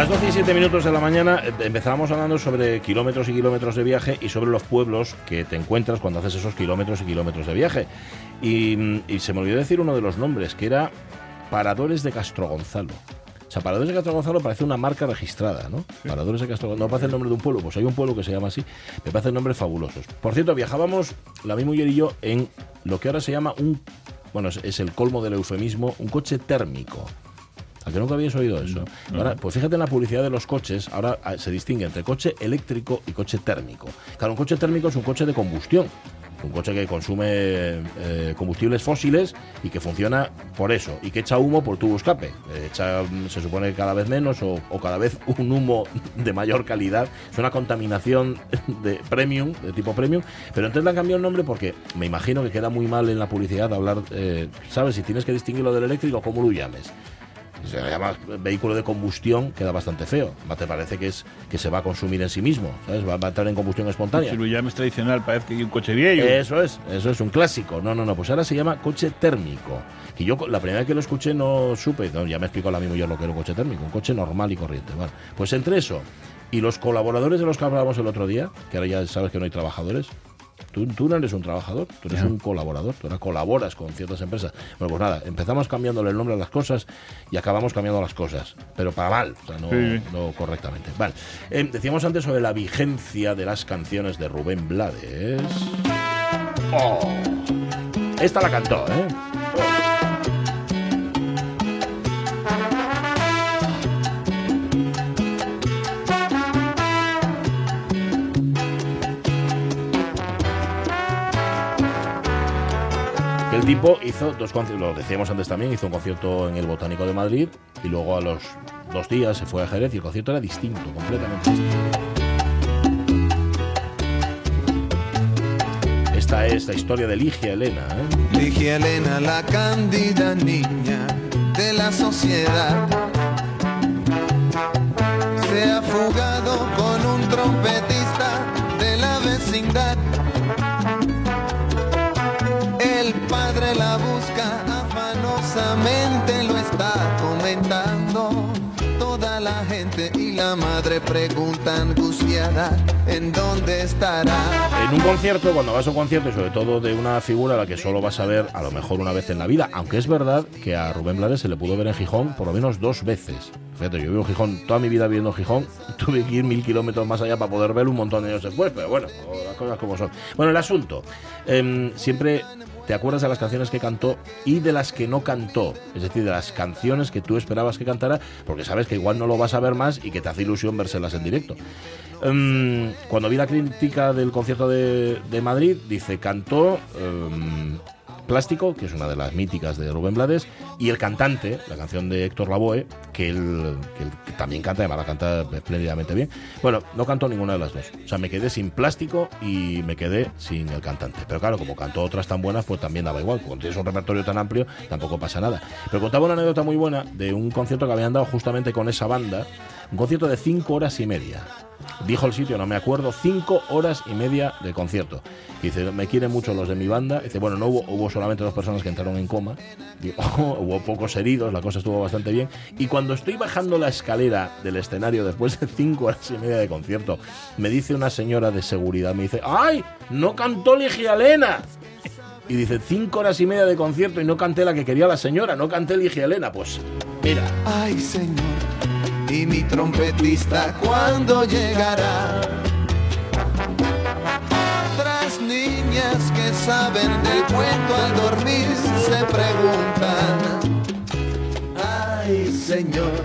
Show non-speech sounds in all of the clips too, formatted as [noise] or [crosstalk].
Las 12 y 7 minutos de la mañana eh, empezábamos hablando sobre kilómetros y kilómetros de viaje y sobre los pueblos que te encuentras cuando haces esos kilómetros y kilómetros de viaje. Y, y se me olvidó decir uno de los nombres, que era Paradores de Castro Gonzalo. O sea, Paradores de Castro Gonzalo parece una marca registrada, ¿no? Paradores de Castro Gonzalo. No parece el nombre de un pueblo, pues hay un pueblo que se llama así. Me parecen nombres fabulosos. Por cierto, viajábamos, la misma mujer y yo, en lo que ahora se llama un. Bueno, es, es el colmo del eufemismo, un coche térmico. ¿A que nunca habías oído eso? Ahora, pues fíjate en la publicidad de los coches, ahora ah, se distingue entre coche eléctrico y coche térmico. Claro, un coche térmico es un coche de combustión. Un coche que consume eh, combustibles fósiles y que funciona por eso, y que echa humo por tubo escape. Eh, Echa, mm, se supone que cada vez menos o, o cada vez [laughs] un humo de mayor calidad. Es una contaminación [laughs] de premium, de tipo premium. Pero entonces le han cambiado el nombre porque me imagino que queda muy mal en la publicidad hablar, eh, ¿sabes? Si tienes que distinguirlo del eléctrico, ¿cómo lo llames? Se llama vehículo de combustión, queda bastante feo. Te parece que es que se va a consumir en sí mismo, ¿sabes? Va, va a entrar en combustión espontánea. Si lo llames tradicional, parece que hay un coche viejo. Eso es, eso es un clásico. No, no, no, pues ahora se llama coche térmico. Que yo la primera vez que lo escuché no supe, no, ya me explicó la misma yo lo que era un coche térmico, un coche normal y corriente. Bueno, pues entre eso y los colaboradores de los que hablábamos el otro día, que ahora ya sabes que no hay trabajadores, Tú, tú no eres un trabajador, tú eres un colaborador, tú ahora colaboras con ciertas empresas. Bueno, pues nada, empezamos cambiándole el nombre a las cosas y acabamos cambiando las cosas, pero para mal, o sea, no, Sí. no correctamente. Vale, Eh, decíamos antes sobre la vigencia de las canciones de Rubén Blades. Oh, esta la cantó, ¿eh? Tipo hizo dos conciertos, lo decíamos antes también, hizo un concierto en el Botánico de Madrid y luego a los dos días se fue a Jerez y el concierto era distinto, completamente distinto. Esta es la historia de Ligia Elena. ¿eh? Ligia Elena, la cándida niña de la sociedad, se ha fugado con un trompetista de la vecindad. Padre la busca afanosamente, lo está comentando la madre pregunta angustiada en dónde estará. En un concierto, cuando vas a un concierto y sobre todo de una figura a la que solo vas a ver a lo mejor una vez en la vida, aunque es verdad que a Rubén Blades se le pudo ver en Gijón por lo menos dos veces. Fíjate, yo vivo Gijón, toda mi vida viviendo en Gijón, [laughs] tuve que ir mil kilómetros más allá para poder verlo un montón de años después, pero bueno, las cosas como son. Bueno, el asunto, em, siempre te acuerdas de las canciones que cantó y de las que no cantó, es decir, de las canciones que tú esperabas que cantara, porque sabes que igual no lo vas a ver más y que te hace ilusión vérselas en directo. Em, cuando vi la crítica del concierto de, de Madrid, dice, cantó em, Plástico, que es una de las míticas de Rubén Blades, y El Cantante, la canción de Héctor Lavoe, que él, que también canta, además la canta espléndidamente bien. Bueno, no cantó ninguna de las dos. O sea, me quedé sin Plástico y me quedé sin El Cantante. Pero claro, como cantó otras tan buenas, pues también daba igual. Cuando tienes un repertorio tan amplio, tampoco pasa nada. Pero contaba una anécdota muy buena de un concierto que habían dado justamente con esa banda, un concierto de cinco horas y media. Dijo el sitio, no me acuerdo, cinco horas y media de concierto. Y dice, me quieren mucho los de mi banda. Dice, bueno, no hubo, solamente dos personas que entraron en coma. Digo, [laughs] hubo pocos heridos, la cosa estuvo bastante bien. Y cuando estoy bajando la escalera del escenario después de cinco horas y media de concierto, me dice una señora de seguridad, me dice, ¡ay! No cantó Ligia Elena. Y dice, cinco horas y media de concierto y no canté la que quería la señora, no canté Ligia Elena. Pues, mira. Ay, Señor, y mi trompetista, ¿cuándo llegará? Otras niñas que saben del cuento al dormir se preguntan. Ay, Señor,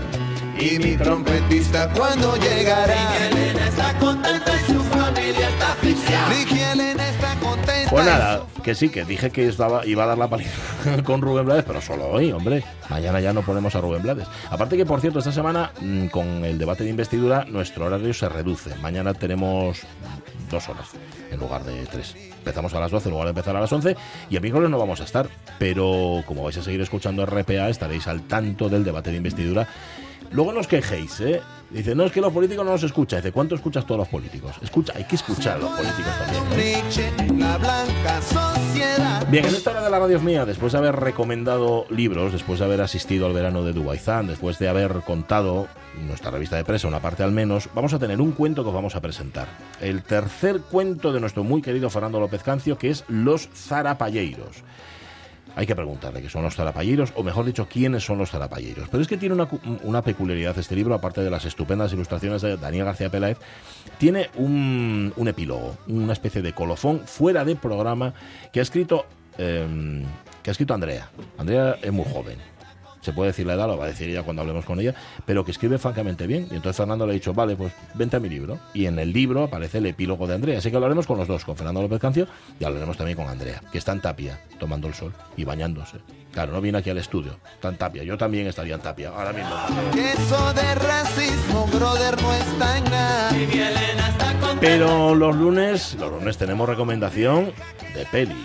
y mi trompetista, ¿cuándo llegará? Elena está contenta y su familia está asfixiada. Pues nada, que sí, que dije que estaba, iba a dar la paliza [laughs] con Rubén Blades, pero solo hoy, hombre. Mañana ya no ponemos a Rubén Blades. Aparte que, por cierto, esta semana, mm, con el debate de investidura, nuestro horario se reduce. Mañana tenemos dos horas en lugar de tres. Empezamos a las 12 en lugar de empezar a las 11 y el miércoles no vamos a estar, pero como vais a seguir escuchando RPA estaréis al tanto del debate de investidura. Luego no os quejéis, ¿eh? Dice, no, es que los políticos no nos escuchan. Dice, ¿cuánto escuchas todos los políticos? Escucha, hay que escuchar a los políticos también. ¿eh? Bien, en esta hora de la radio es mía, después de haber recomendado libros, después de haber asistido al verano de Dubaizán, después de haber contado nuestra revista de prensa, una parte al menos, vamos a tener un cuento que os vamos a presentar. El tercer cuento de nuestro muy querido Fernando López Cancio, que es Los Zarapalleiros. Hay que preguntarle qué son los zarapalleros, o mejor dicho, quiénes son los zarapalleros. Pero es que tiene una, una peculiaridad este libro, aparte de las estupendas ilustraciones de Daniel García Peláez, tiene un, un epílogo, una especie de colofón fuera de programa que ha escrito eh, que ha escrito Andrea. Andrea es muy joven. Se puede decir la edad, lo va a decir ella cuando hablemos con ella, pero que escribe francamente bien. Y entonces Fernando le ha dicho, vale, pues vente a mi libro. Y en el libro aparece el epílogo de Andrea. Así que hablaremos con los dos, con Fernando López Cancio y hablaremos también con Andrea, que está en Tapia, tomando el sol y bañándose. Claro, no viene aquí al estudio, está en Tapia. Yo también estaría en Tapia, ahora mismo. Eso de racismo, brother, no está en nada. Pero los lunes, los lunes tenemos recomendación de peli.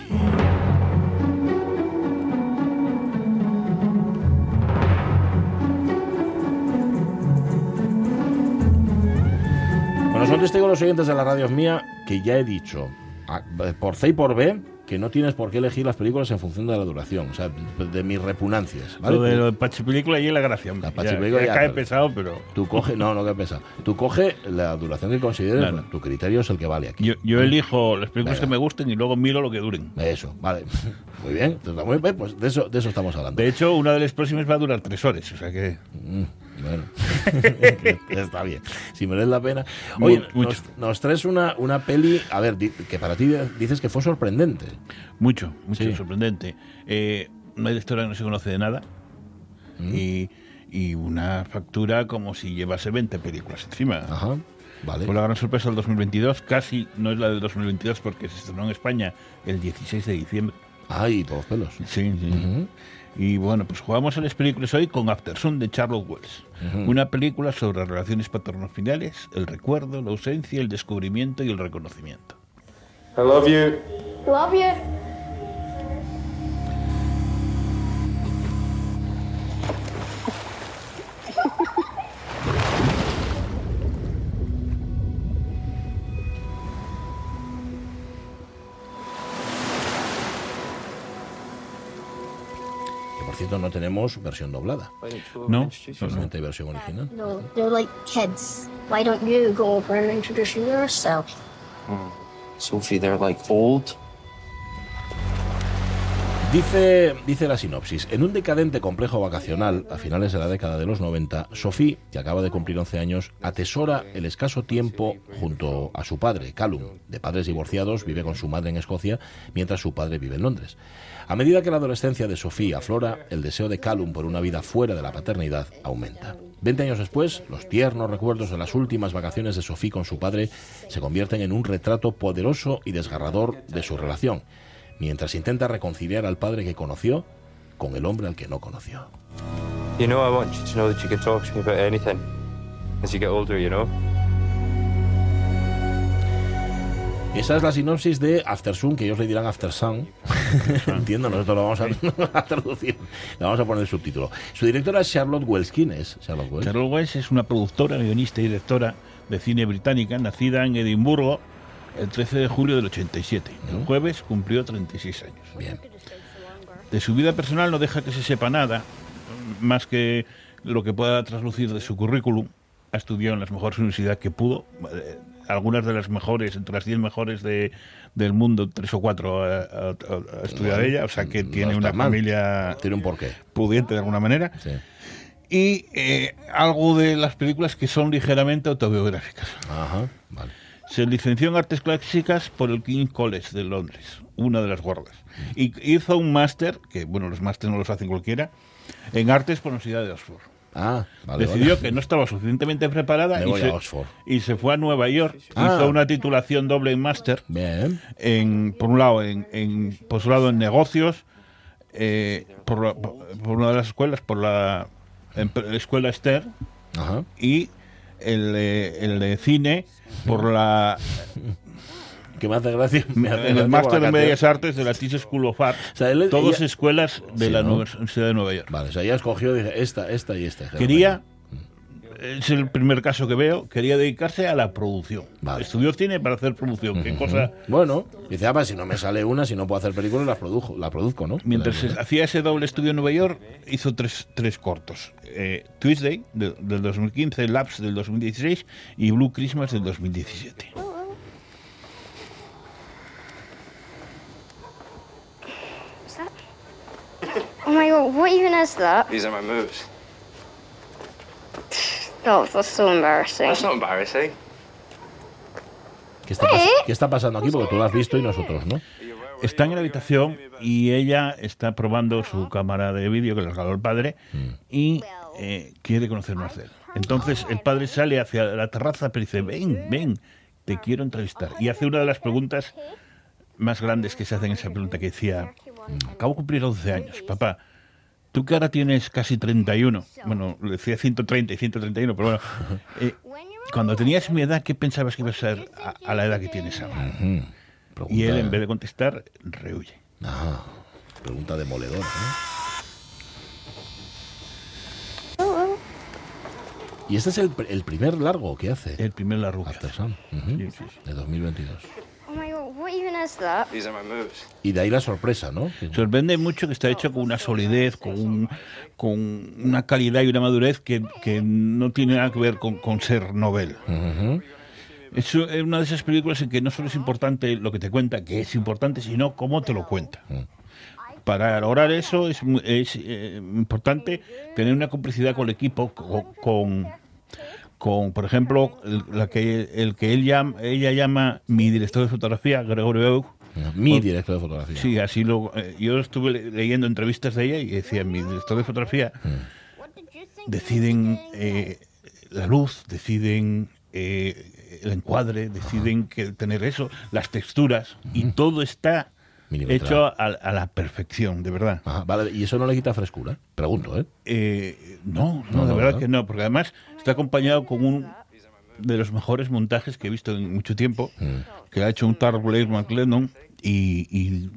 Bueno, son testigos los siguientes de la radio mía que ya he dicho, por C y por B, que no tienes por qué elegir las películas en función de la duración, o sea, de mis repugnancias. ¿vale? Lo de lo de Pachi Película y la gracia. hombre. La Pachi Ya- cae pero- pesado, pero... Tú coge, no, no que pesa. Tú coge la duración que consideres, tu criterio es el que vale aquí. Yo, yo elijo las películas Venga. que me gusten y luego miro lo que duren. Eso, vale. [laughs] Muy bien. Entonces, muy bien, Pues de eso, de eso estamos hablando. De hecho, una de las próximas va a durar tres horas, o sea que... Mm, bueno, [laughs] está bien. Si merece la pena. Oye, mucho. nos, nos traes una, una peli, a ver, que para ti dices que fue sorprendente. Mucho, mucho, Sí. sorprendente. Eh, una directora que no se conoce de nada Mm. y, y una factura como si llevase 20 películas encima. Ajá, vale. Fue la gran sorpresa del 2022, casi no es la del 2022 porque se estrenó en España el 16 de diciembre. Ay, por los pelos. Sí, sí. Ujú. Y bueno, pues jugamos a las películas hoy con Aftersun de Charlotte Wells. Una película sobre relaciones paterno-filiales, el recuerdo, la ausencia, el descubrimiento y el reconocimiento. I love you. Love you. Cierto no tenemos versión doblada. No, Solamente hay versión original. No, they're like kids. Why don't you go over and introduce yourself? Sophie, they're like old. Dice, dice la sinopsis, en un decadente complejo vacacional, a finales de la década de los 90, Sophie, que acaba de cumplir 11 años, atesora el escaso tiempo junto a su padre, Callum. De padres divorciados, vive con su madre en Escocia, mientras su padre vive en Londres. A medida que la adolescencia de Sophie aflora, el deseo de Callum por una vida fuera de la paternidad aumenta. Veinte años después, los tiernos recuerdos de las últimas vacaciones de Sophie con su padre se convierten en un retrato poderoso y desgarrador de su relación mientras intenta reconciliar al padre que conoció con el hombre al que no conoció. You know, I want you to know that you can talk to me about anything as you get older, you know? Esa es la sinopsis de After Sun, que ellos le dirán After Sun. [laughs] Entiendo, nosotros lo vamos a, [laughs] a traducir. Le vamos a poner el subtítulo. Su directora es Charlotte Wells. ¿Quién es Charlotte Wells? Charlotte Wells es una productora, guionista y directora de cine británica, nacida en Edimburgo el 13 de julio del 87. El jueves cumplió 36 años. Bien. De su vida personal no deja que se sepa nada, más que lo que pueda traslucir de su currículum. Ha estudiado en las mejores universidades que pudo, eh, algunas de las mejores, entre las 10 mejores de, del mundo, tres o cuatro a, a- a estudiar ella, o sea que No tiene una mal. familia Tiene un porqué. pudiente de alguna manera. Sí. Y eh, algo de las películas que son ligeramente autobiográficas. Ajá, vale. Se licenció en artes clásicas por el King's College de Londres, una de las guardas. Y hizo un máster, que bueno, los másteres no los hacen cualquiera, en artes por la Universidad de Oxford. Ah, vale. Decidió vale. que no estaba suficientemente preparada y se, y se fue a Nueva York. Ah. Hizo una titulación doble en máster. Bien. en, por un lado, en, en posgrado en negocios, eh, por, por una de las escuelas, por la escuela Esther, Ajá. y el, eh, el de cine por la Que me hace gracia. Me hace en gracia el máster de Bellas Artes de la Tisch School of Arts. O sea, él- todas ella- escuelas de Sí, la ¿no? Universidad de Nueva York. Vale, o sea, ya escogió, dije, esta, esta y esta. Quería, es el primer caso que veo, quería dedicarse a la producción. Vale. Estudió cine para hacer producción, qué cosa Bueno, dice, ah, pues si no me sale una, si no puedo hacer películas, las produjo, la produzco, ¿no? Mientras hacía ese doble estudio en Nueva York, hizo tres, tres cortos. Eh, Tuesday, de- del 2015, Labs del 2016 y Blue Christmas del 2017. What's that? Oh my god, what even is that? These are my moves. Oh, that's so embarrassing. That's not embarrassing. ¿Qué está, pas- ¿Qué está pasando aquí? Porque tú lo has visto y nosotros, ¿no? Está en la habitación y ella está probando su cámara de vídeo que le regaló el padre y eh, quiere conocer más de él. Entonces el padre sale hacia la terraza pero dice, ven, ven, te quiero entrevistar. Y hace una de las preguntas más grandes que se hacen en esa pregunta que decía, acabo de cumplir 11 años, papá. Tú que ahora tienes casi 31, bueno, le decía 130 y 131, pero bueno, [laughs] eh, cuando tenías mi edad, ¿qué pensabas que ibas a ser a, a la edad que tienes ahora? Pregunta, Y él, en vez de contestar, rehuye. Ah, pregunta demoledora, ¿no? Y este es el, el primer largo que hace. El primer largo que After hace. Sun, ujú, Sí, sí, sí. de 2022. Y de ahí la sorpresa, ¿no? Sorprende mucho que está hecho con una solidez, con, un- con una calidad y una madurez que, que no tiene nada que ver con, con ser novel. Ujú. Es u- una de esas películas en que no solo es importante lo que te cuenta, que es importante, sino cómo te lo cuenta. Para lograr eso es, es eh, importante tener una complicidad con el equipo, co- con, con, por ejemplo, el, la que, el que él llama, ella llama mi director de fotografía, Gregorio Eug, Mi director de fotografía. Sí, así lo. eh, yo estuve le- leyendo entrevistas de ella y decía, mi director de fotografía deciden eh, la luz, deciden eh, el encuadre, deciden que tener eso, las texturas y todo está. Hecho a, a la perfección, de verdad. Ajá, vale, y eso no le quita frescura. Pregunto, ¿eh? Eh, no, No, no, de no, verdad que no, porque además está acompañado con un de los mejores montajes que he visto en mucho tiempo, que ha hecho un Tar Blair McLennan y, y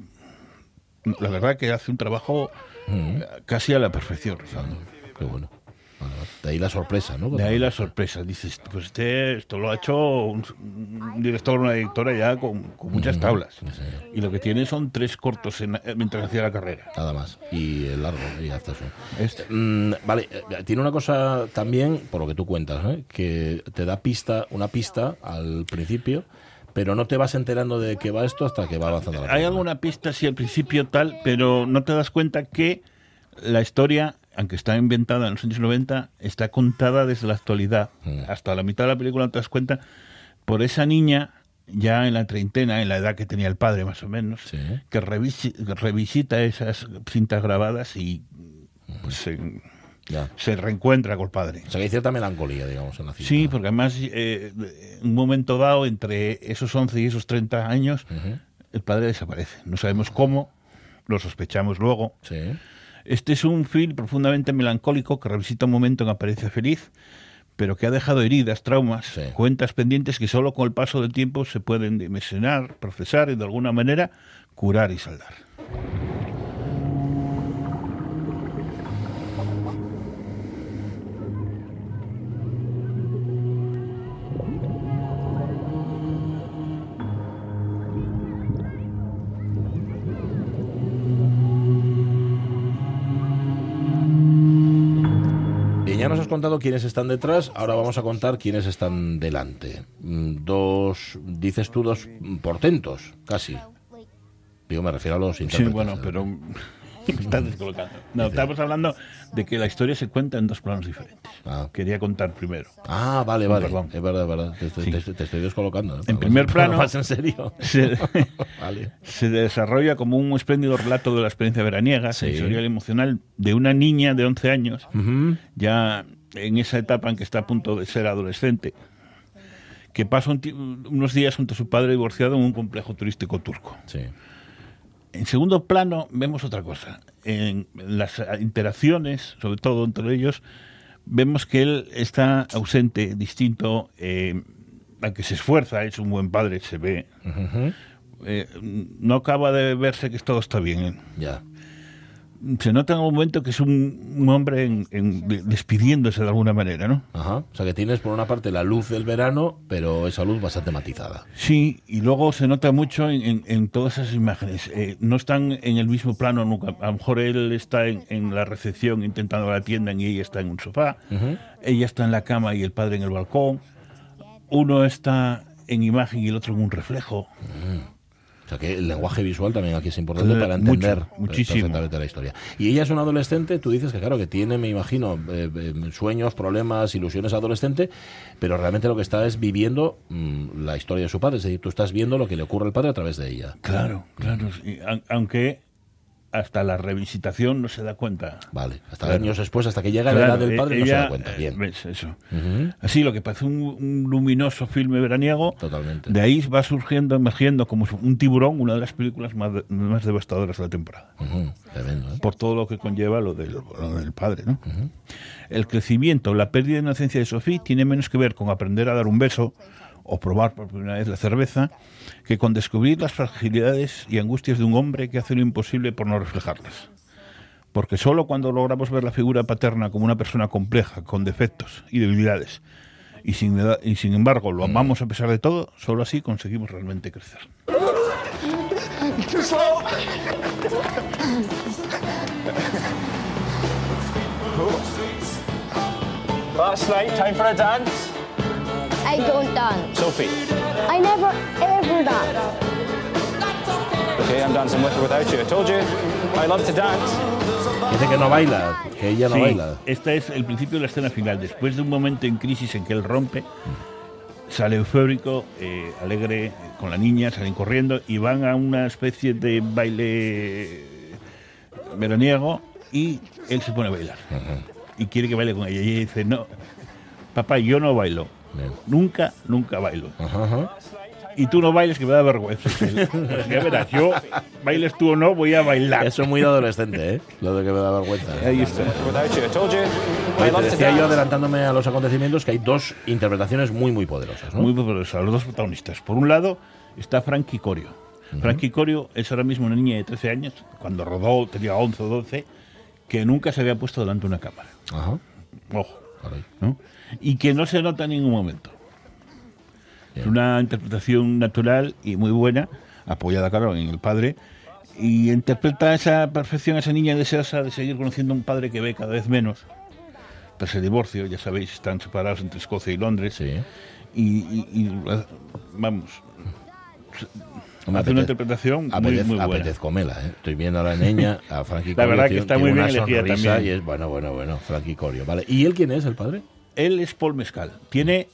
la verdad que hace un trabajo eh, casi a la perfección. Qué bueno. De ahí la sorpresa, ¿no? De ahí la sorpresa. Dices, pues este, esto lo ha hecho un, un director o una directora ya con, con muchas tablas. Y lo que tiene son tres cortos en- mientras hacía la carrera. Nada más. Y el largo, y hasta eso. Este. Mm, vale, eh, tiene una cosa también, por lo que tú cuentas, ¿eh? que te da pista, una pista al principio, pero no te vas enterando de qué va esto hasta que va avanzando la Hay alguna pista sí al principio tal, pero no te das cuenta que la historia, aunque está inventada en los años 90, está contada desde la actualidad. Hasta la mitad de la película te das cuenta por esa niña ya en la treintena, en la edad que tenía el padre más o menos, Sí. que, revisi- que revisita esas cintas grabadas y pues, se, Ya. se reencuentra con el padre. O sea, que hay cierta melancolía, digamos, en la cinta. Sí, porque además eh, un momento dado, entre esos 11 y esos 30 años, el padre desaparece. No sabemos cómo, lo sospechamos luego. Sí. Este es un film profundamente melancólico que revisita un momento en aparece feliz, pero que ha dejado heridas, traumas, Sí. cuentas pendientes que solo con el paso del tiempo se pueden dimensionar, procesar y de alguna manera curar y saldar. Contado quiénes están detrás, ahora vamos a contar quiénes están delante. Mm, Dos, dices tú, dos portentos, casi. Digo, me refiero a los Sí, intérpretes. bueno, ¿eh? pero [laughs] Estás descolocando. No, estamos hablando de que la historia se cuenta en dos planos diferentes. Ah. Quería contar primero. Ah, vale, vale. Perdón. Es verdad, es verdad. Te, estoy- Sí. te- te estoy descolocando. ¿eh? En primer plano- ¿Vas en serio? Se, [laughs] [laughs] Vale. se desarrolla como un espléndido relato de la experiencia veraniega, Sí. sensorial y emocional de una niña de 11 años, ya en esa etapa en que está a punto de ser adolescente, que pasa un unos días junto a su padre divorciado en un complejo turístico turco. Sí. En segundo plano vemos otra cosa. En las interacciones, sobre todo entre ellos, vemos que él está ausente, distinto, eh, aunque se esfuerza, es un buen padre, se ve. Ujú. eh, no acaba de verse que todo está bien. Ya. Se nota en un momento que es un, un hombre en- en- de- despidiéndose de alguna manera, ¿no? Ajá. O sea que tienes por una parte la luz del verano, pero esa luz bastante matizada. Sí, y luego se nota mucho en, en- en todas esas imágenes. Eh, no están en el mismo plano nunca. A lo mejor él está en, en la recepción intentando la tienda y ella está en un sofá. Ella está en la cama y el padre en el balcón. Uno está en imagen y el otro en un reflejo. O sea que el lenguaje visual también aquí es importante para mucho, entender muchísimo. perfectamente la historia. Y ella es una adolescente, tú dices que claro, que tiene, me imagino, eh, eh, sueños, problemas, ilusiones adolescente, pero realmente lo que está es viviendo mm, la historia de su padre, es decir, tú estás viendo lo que le ocurre al padre a través de ella. Claro, claro. sí. Aunque hasta la revisitación no se da cuenta. Vale, hasta Claro. años después, hasta que llega la edad del padre, e- no se da cuenta. eh, Bien, ves eso. Así, lo que parece un, un luminoso filme veraniego, totalmente. de ahí va surgiendo, emergiendo como un tiburón, una de las películas más, más devastadoras de la temporada. Tremendo, ¿eh? Por todo lo que conlleva lo del, lo del padre, ¿no? El crecimiento, la pérdida de inocencia de Sophie tiene menos que ver con aprender a dar un beso o probar por primera vez la cerveza que con descubrir las fragilidades y angustias de un hombre que hace lo imposible por no reflejarlas. Porque solo cuando logramos ver la figura paterna como una persona compleja, con defectos y debilidades, y sin, embargo lo amamos a pesar de todo, solo así conseguimos realmente crecer. Last night, time for a dance. I don't dance. Sophie. I never ever dance. Okay, I'm dancing with or without you. I told you, I love to dance. Dice que no baila, que ella no Sí, baila. Este es el principio de la escena final. Después de un momento en crisis en que él rompe, sale eufórico, eh, alegre, con la niña, salen corriendo y van a una especie de baile veraniego y él se pone a bailar. Y quiere que baile con ella. Y ella dice, no, papá, yo no bailo. Bien. Nunca, nunca bailo. Ajá, ajá. Y tú no bailes que me da vergüenza. [laughs] ya verás, yo, bailes tú o no, voy a bailar. Eso es muy adolescente, ¿eh? Lo de que me da vergüenza. Ahí está. I Oye, te decía yo adelantándome a los acontecimientos que hay dos interpretaciones muy muy poderosas, ¿no? Muy poderosa, los dos protagonistas. Por un lado está Frankie Corio. Frankie Corio es ahora mismo una niña de 13 años, cuando rodó tenía 11 o 12, que nunca se había puesto delante de una cámara. Ajá. Ojo. ¿no? Y que no se nota en ningún momento. Es una interpretación natural y muy buena, apoyada, claro, en el padre, y interpreta esa perfección a esa niña deseosa de seguir conociendo a un padre que ve cada vez menos. Tras el divorcio, ya sabéis, están separados entre Escocia y Londres. Sí. Y, y- y, vamos, Me hace una interpretación muy, apetez- muy buena. apetezcomela, ¿eh? Estoy viendo a la niña, a Frankie La Corio. verdad que está tiene muy una bien elegida también. Y es bueno, bueno, bueno, Frankie Corio. Vale. ¿Y él quién es, el padre? Él es Paul Mescal. Tiene,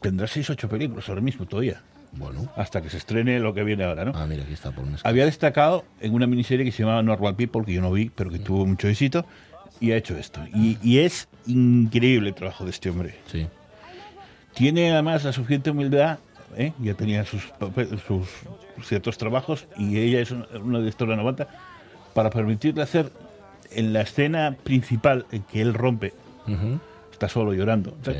tendrá seis ocho películas ahora mismo todavía, Bueno. hasta que se estrene lo que viene ahora, ¿no? Ah, mira, aquí está un escala. Había destacado en una miniserie que se llamaba Normal People, que yo no vi, pero que tuvo mucho éxito, y ha hecho esto. Y, y es increíble el trabajo de este hombre. Sí. Tiene además la suficiente humildad, ¿eh? ya tenía sus, sus ciertos trabajos, y ella es una, una directora novata, para permitirle hacer en la escena principal en que él rompe. Está solo llorando, Sí.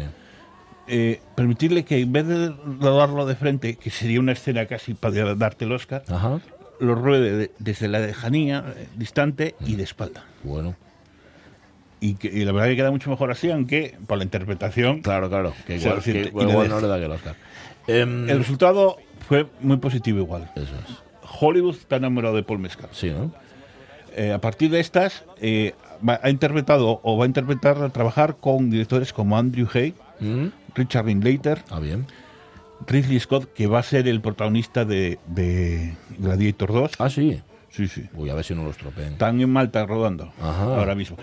eh, permitirle que en vez de rodarlo de frente, que sería una escena casi para darte el Oscar, Ajá. lo ruede de- desde la lejanía, eh, distante y de espalda. Bueno. Y, que, y la verdad que queda mucho mejor así, aunque por la interpretación Claro, claro. Que igual, que igual deja. no le da que el Oscar. Em, el resultado fue muy positivo igual. Eso es. Hollywood está enamorado de Paul Mescal. Sí, ¿no? Eh, a partir de estas, eh, ha interpretado o va a interpretar, a trabajar con directores como Andrew Hay, Mm. Richard Linklater, Ah, bien. Ridley Scott, que va a ser el protagonista de, de Gladiator 2. Ah, sí. Sí, sí. Uy, a ver si no lo estropean. Están en Malta rodando Ajá. ahora mismo.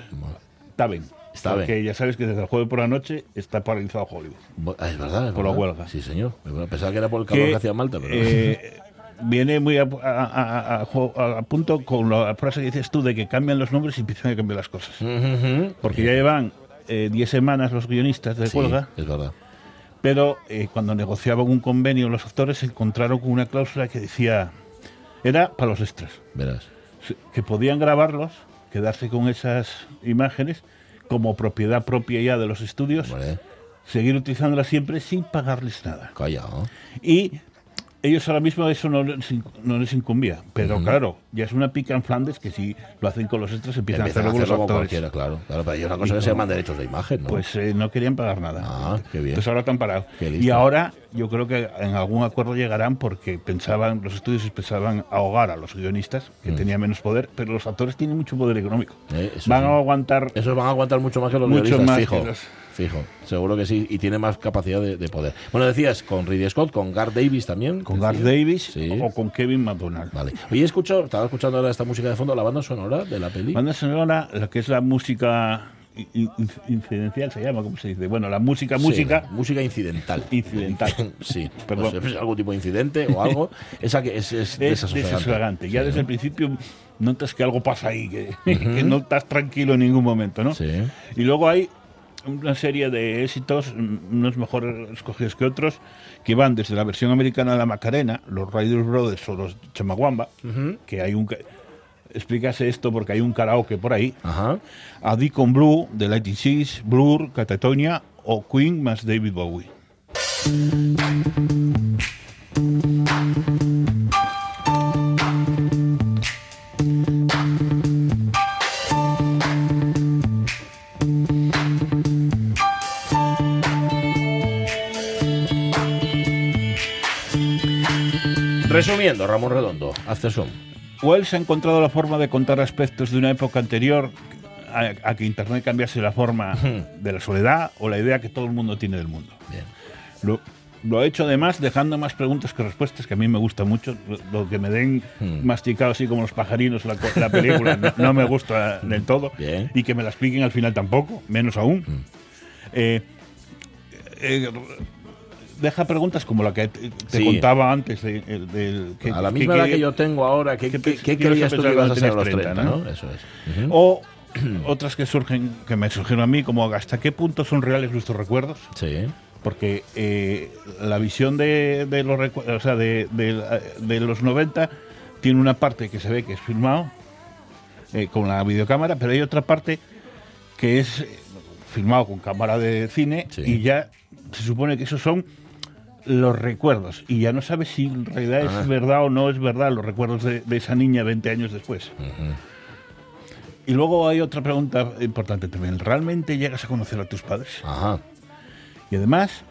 Está bien. Está Porque bien. ya sabes que desde el jueves por la noche está paralizado Hollywood. Ah, es verdad. es Por la verdad. huelga. Sí, señor. Pensaba que era por el calor que, hacía Malta, pero. eh, [laughs] viene muy a, a- punto con la frase que dices tú de que cambian los nombres y empiezan a cambiar las cosas. Porque ya llevan eh, 10 semanas los guionistas de Sí, huelga, es verdad. pero eh, cuando negociaban un convenio los actores se encontraron con una cláusula que decía, era para los extras, Verás. que podían grabarlos, quedarse con esas imágenes como propiedad propia ya de los estudios, Vale. seguir utilizándolas siempre sin pagarles nada. Callado. Y ellos ahora mismo eso no les, no les incumbía. Pero claro, ya es una pica en Flandes que si lo hacen con los extras empiezan, Empiezan a a hacerlo hacerlo con los actores. claro. claro. Pero hay una cosa que se llaman derechos de imagen, ¿no? Pues eh, no querían pagar nada. Ah, qué bien. Entonces ahora están parados. Y ahora yo creo que en algún acuerdo llegarán porque pensaban, los estudios pensaban ahogar a los guionistas, que tenían menos poder, pero los actores tienen mucho poder económico. Mm. Eh, Van sí. a aguantar Esos van a aguantar mucho más que los Mucho guionistas, más fijo. que los- Fijo, seguro que sí. Y tiene más capacidad de, de poder. Bueno, decías con Ridley Scott, con Garth Davis también. con. Garth Davis Sí. o con Kevin McDonald. Vale. Oye, escucho, estaba escuchando ahora esta música de fondo, la banda sonora de la peli. Banda sonora, lo que es la música in- in- incidencial se llama, ¿cómo se dice? Bueno, la música, Sí, música música incidental. Incidental. [laughs] sí. [laughs] Perdón. Pues, es algún tipo de incidente o algo. [laughs] Esa que es, es es desasosegante. Ya Sí. desde el principio notas que algo pasa ahí, que, que no estás tranquilo en ningún momento, ¿no? Sí. Y luego hay una serie de éxitos, mm, unos mejor escogidos que otros, que van desde la versión americana de la Macarena, los Riders Brothers o los Chamaguamba, que hay un... ca- Explícase esto porque hay un karaoke por ahí. Ajá. A Deacon Blue, The Lightning Seas, Blur, Catatonia o Queen más David Bowie. Resumiendo, Ramón Redondo, After Sun. Wells ha encontrado la forma de contar aspectos de una época anterior a, a que Internet cambiase la forma [laughs] de la soledad o la idea que todo el mundo tiene del mundo. Bien. Lo, lo ha hecho además dejando más preguntas que respuestas, que a mí me gusta mucho. Lo, lo que me den Hmm. masticado así como los pajarinos la, la película [laughs] no, no me gusta del todo. Bien. Y que me la expliquen al final tampoco, menos aún. Hmm. Eh, eh, deja preguntas como la que te, te Sí. contaba antes. de- que- a la que- misma edad que- que yo tengo ahora, ¿qué, ¿qué qué, pe- qué qué ibas a creías tú que ibas a ser a los tenías 30, 30, ¿no? ¿no? Eso es. O [clears throat] otras que surgen, que me surgieron a mí, como hasta qué punto son reales nuestros recuerdos. Sí. Porque eh, la visión de, de los recu- o sea, de, de- de los 90 tiene una parte que se ve que es filmado eh, con la videocámara, pero hay otra parte que es eh, filmado con cámara de cine Sí. y ya se supone que esos son los recuerdos y ya no sabes si en realidad Ah. es verdad o no es verdad los recuerdos de, de esa niña 20 años después. Y luego hay otra pregunta importante también. ¿Realmente llegas a conocer a tus padres? Ajá. Y además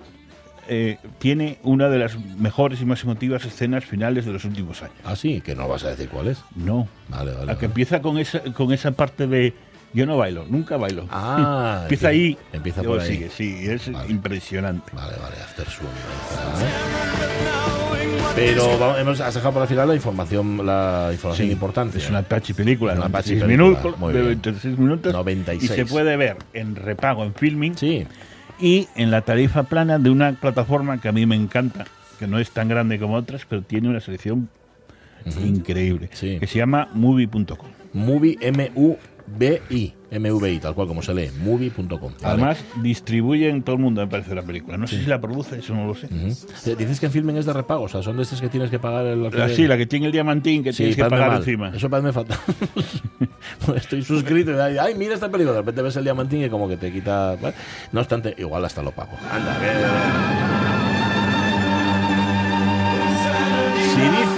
eh, tiene una de las mejores y más emotivas escenas finales de los últimos años. Ah, sí, que no vas a decir cuál es. No. Vale, vale. La que vale. empieza con esa, con esa parte de yo no bailo, nunca bailo. Ah, [laughs] empieza ahí. Empieza luego por ahí. sigue, sí, es Vale. impresionante. Vale, vale, After está. Pero vamos, hemos has dejado para el final la información, la información Sí, importante. Es una tachi película, Una 96 tachi película, minutos, de bien. 26 minutos 96. y se puede ver en repago en filming Sí. y en la tarifa plana de una plataforma que a mí me encanta, que no es tan grande como otras, pero tiene una selección increíble, Sí. que se llama movie.com. Movie, M-U-B-I. M-V-I, tal cual como se lee. Movie.com. Vale. Además, distribuye en todo el mundo, me parece, la película. No sé si la produce, eso no lo sé. Eh, Dices que en filming es de repago, o sea, son de estas que tienes que pagar el La, sí, la que tiene el diamantín que Sí, tienes que pagar mal. encima. Eso parece fatal. Pues [laughs] Estoy suscrito y ay, ay, mira esta película. De repente ves el diamantín y como que te quita. ¿vale? No obstante, igual hasta lo pago. Anda, que-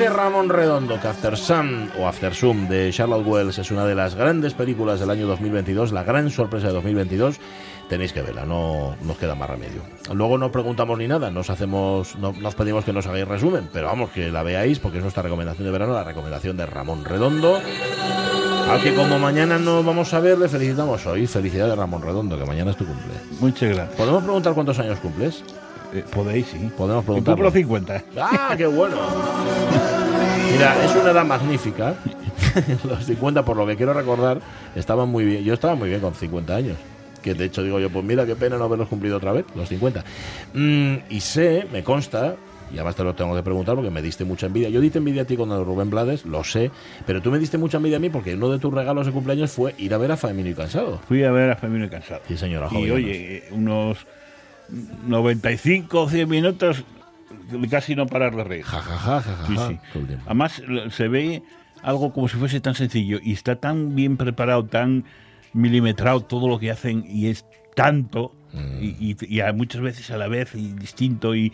dice Ramón Redondo que After Sun o After Sun de Charlotte Wells es una de las grandes películas del año 2022, la gran sorpresa de 2022, tenéis que verla, no nos queda más remedio. Luego no preguntamos ni nada, nos hacemos, no, no os pedimos que nos hagáis resumen, pero vamos, que la veáis porque es nuestra recomendación de verano, la recomendación de Ramón Redondo. Al que como mañana no vamos a ver, le felicitamos hoy. Felicidades Ramón Redondo, que mañana es tu cumple. Muchas gracias. ¿Podemos preguntar cuántos años cumples? Eh, Podéis, sí. Podemos preguntar. cumplo 50. ¡Ah, qué bueno! Mira, es una edad magnífica [laughs] los 50, por lo que quiero recordar, estaban muy bien. Yo estaba muy bien con 50 años. Que de hecho digo yo, pues mira, qué pena no haberlos cumplido otra vez, los 50. Mm, y sé, me consta, y además te lo tengo que preguntar porque me diste mucha envidia. Yo diste envidia a ti con Rubén Blades, lo sé, pero tú me diste mucha envidia a mí porque uno de tus regalos de cumpleaños fue ir a ver a Famino y Cansado. Fui a ver a Famino y Cansado. Sí, señora. Y oye, unos 95 o 100 minutos casi no parar de reír. Ja, ja, ja, ja, ja, Sí. Además, se ve algo como si fuese tan sencillo y está tan bien preparado, tan milimetrado todo lo que hacen y es tanto Mm. y, y- y a muchas veces a la vez y distinto y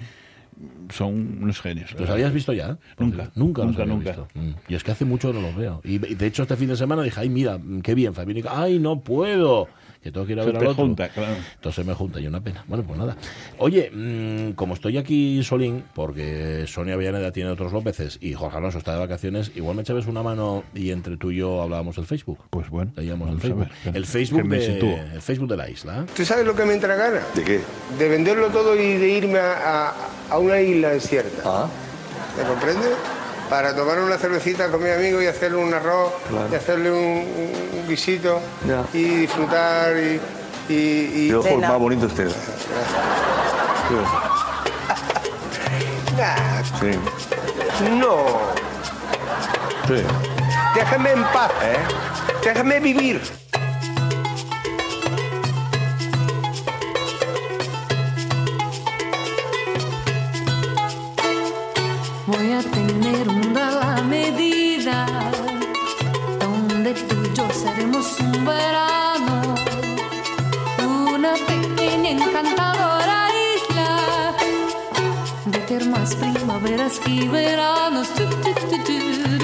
son unos genios. ¿Los habías visto ya? Nunca. Nunca, Nunca, nunca. visto. Mm. Y es que hace mucho no los veo. Y de hecho este fin de semana dije, ay, mira, mm, qué bien, Cansado. Ay, no puedo. Que tengo que ir a Se ver al otro. junta, claro. Entonces me junta y una pena. Bueno, pues nada. Oye, mm, como estoy aquí solín, porque Sonia Villaneda tiene otros Lópeces y Jorge Alonso está de vacaciones, igual me echabas una mano y entre tú y yo hablábamos del Facebook. Pues bueno, Leíamos el Facebook. ver. El Facebook, de, el Facebook de la isla. ¿Tú sabes lo que me entra gana? ¿De qué? De venderlo todo y de irme a, a- a una isla desierta. Ah, ¿Me comprendes? Para tomar una cervecita con mi amigo y hacerle un arroz, Claro. y hacerle un, un- guisito Ya. y disfrutar y... y, y- qué ojos más bonitos usted. Nah, Sí. no, Sí. déjame en paz, ¿Eh? déjame vivir. A tener un mundo a la medida, donde tú y yo seremos un verano, una pequeña encantadora isla de termas, primaveras y veranos. Tu,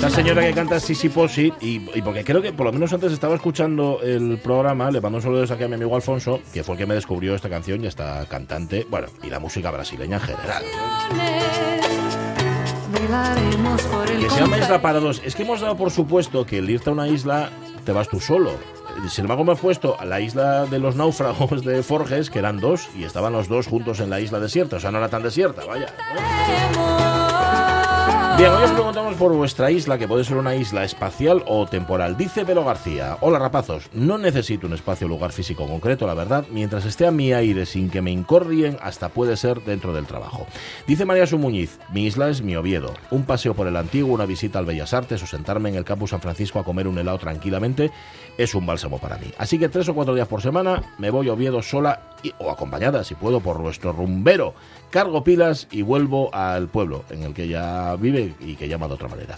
La señora que canta Sisi Posi, y, y porque creo que por lo menos antes estaba escuchando el programa, le mando un saludo aquí a mi amigo Alfonso, que fue el que me descubrió esta canción y esta cantante, bueno, y la música brasileña en general. Que se llama. Isla para dos. Es que hemos dado por supuesto que el irte a una isla te vas tú solo. Sin embargo, me he puesto a la isla de los náufragos de Forges, que eran dos, y estaban los dos juntos en la isla desierta. O sea, no era tan desierta, vaya. Bien, hoy os preguntamos por vuestra isla, que puede ser una isla espacial o temporal. Dice Velo García, hola rapazos, no necesito un espacio o lugar físico concreto, la verdad, mientras esté a mi aire sin que me incordien, hasta puede ser dentro del trabajo. Dice María Sumuñiz, mi isla es mi Oviedo, un paseo por el antiguo, una visita al Bellas Artes o sentarme en el campus San Francisco a comer un helado tranquilamente es un bálsamo para mí. Así que tres o cuatro días por semana me voy a Oviedo sola o acompañada, si puedo, por nuestro rumbero. Cargo pilas y vuelvo al pueblo en el que ella vive y que llama de otra manera.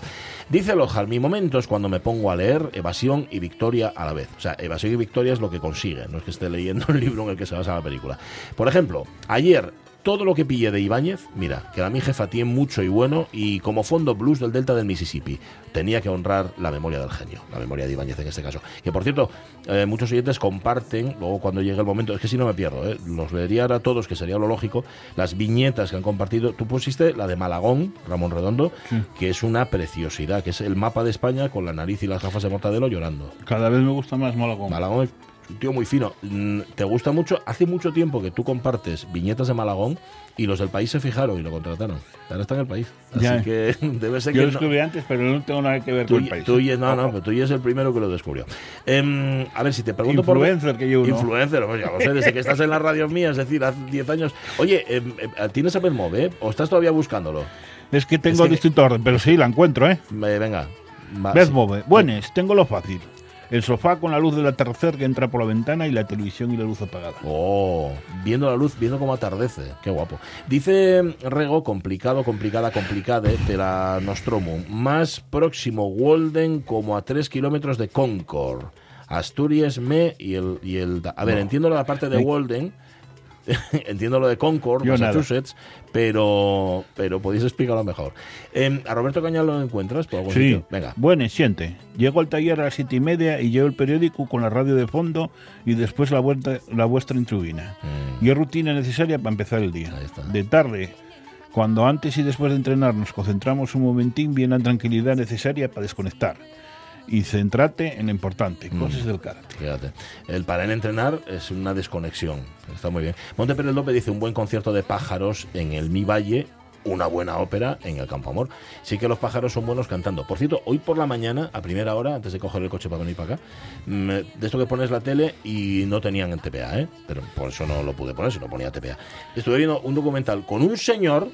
Dice Lojal, mi momento es cuando me pongo a leer evasión y victoria a la vez. O sea, evasión y victoria es lo que consigue, no es que esté leyendo el [laughs] libro en el que se basa la película. Por ejemplo, ayer todo lo que pillé de Ibáñez, mira, que era mi jefa tiene mucho y bueno, y como fondo blues del delta del Mississippi, tenía que honrar la memoria del genio, la memoria de Ibáñez en este caso. Que por cierto, eh, muchos oyentes comparten, luego cuando llegue el momento, es que si no me pierdo, eh, los leería a todos, que sería lo lógico, las viñetas que han compartido. Tú pusiste la de Malagón, Ramón Redondo, que es una preciosidad, que es el mapa de España con la nariz y las gafas de Mortadelo llorando. Cada vez me gusta más Malagón. Malagón es un tío muy fino. Mm, ¿Te gusta mucho? Hace mucho tiempo que tú compartes viñetas de Malagón y los del país se fijaron y lo contrataron. Ahora está en el país. Así Ya. que [laughs] debe ser Yo que lo no- escribí antes, pero no tengo nada que ver Tú, con el país. tú y- no, no, pero tú y es el primero que lo descubrió. Em, a ver, si te pregunto Influencer por... que yo. Influencer, pues ya lo sé, desde que estás en la radio mía, es decir, hace 10 años. Oye, em, em, ¿tienes Apple Move, eh? ¿O estás todavía buscándolo? Es que tengo Es que- distinto orden, pero sí, la encuentro, ¿eh? Eh, venga. va, sí. Move. Buenas, tengo lo fácil. El sofá con la luz del atardecer que entra por la ventana y la televisión y la luz apagada. Oh, viendo la luz, viendo cómo atardece. Qué guapo. Dice Rego, complicado, complicada, complicade, de la Nostromo. Más próximo Walden, como a 3 kilómetros de Concord. Asturias, Me y el... Y el a ver, No. entiendo la parte de. Walden, [laughs] entiendo lo de Concord, Yo nada. Massachusetts, pero, pero podéis explicarlo mejor. Em, ¿A Roberto Cañal lo encuentras por algún Sí, sitio? Venga. Buenas, siente. Llego al taller a las siete y media y llevo el periódico con la radio de fondo y después la, vuelta, la vuestra en turbina. Mm. Y es rutina necesaria para empezar el día. De tarde, cuando antes y después de entrenar nos concentramos un momentín, viene la tranquilidad necesaria para desconectar. Y centrate en lo importante, Mm. cosas del karate. Fíjate, el para en entrenar es una desconexión. Está muy bien. Monte Pérez López dice un buen concierto de pájaros en el Mi Valle una buena ópera en el Campo Amor. Sí que los pájaros son buenos cantando. Por cierto, hoy por la mañana, a primera hora, antes de coger el coche para venir para acá, mm, de esto que pones la tele y no tenían en TPA, ¿eh? pero por eso no lo pude poner, si no ponía TPA. Estuve viendo un documental con un señor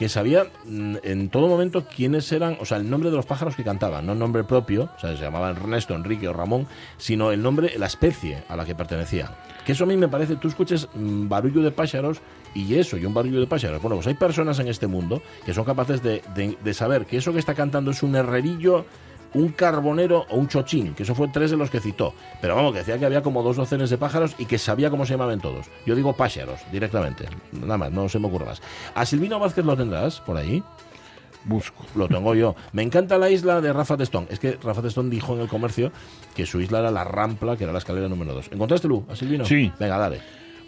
que sabía mm, en todo momento quiénes eran, o sea, el nombre de los pájaros que cantaban, no el nombre propio, o sea, se llamaban Ernesto, Enrique o Ramón, sino el nombre, la especie a la que pertenecía. Que eso a mí me parece, tú escuches mm, barullo de pájaros y eso, y un barullo de pájaros. Bueno, pues hay personas en este mundo que son capaces de, de- de saber que eso que está cantando es un herrerillo, un carbonero o un chochín, que eso fue tres de los que citó. Pero vamos, que decía que había como dos docenas de pájaros y que sabía cómo se llamaban todos. Yo digo pájaros, directamente. Nada más, no se me ocurre más. ¿A Silvino Vázquez lo tendrás por ahí? Busco. Lo tengo yo. Me encanta la isla de Rafa Testón. Es que Rafa Testón dijo en el comercio que su isla era la Rampla, que era la escalera número 2. ¿Encontraste, Lu, a Silvino? Sí. Venga, dale.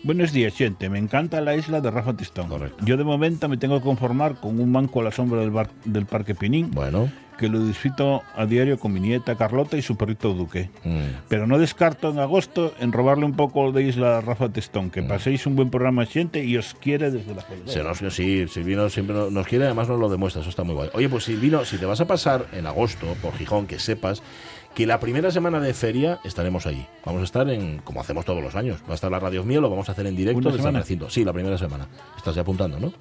Buenos días, gente. Me encanta la isla de Rafa Tistón. Correcto. Yo de momento me tengo que conformar con un banco a la sombra del, bar- del Parque Pinín, Bueno. que lo disfruto a diario con mi nieta Carlota y su perrito Duque. mm, Pero no descarto en agosto en robarle un poco de isla a Rafa Testón. Que paséis un buen programa, gente, y os quiere desde la Se nos, sí, Silvino siempre nos- nos quiere, además nos lo demuestra, eso está muy guay. Oye, pues Silvino, si te vas a pasar en agosto por Gijón, que sepas que la primera semana de feria estaremos allí. Vamos a estar en, como hacemos todos los años, va a estar la Radio Mía, lo vamos a hacer en directo ¿Una desde el recinto. Sí, la primera semana. Estás ya apuntando, ¿no?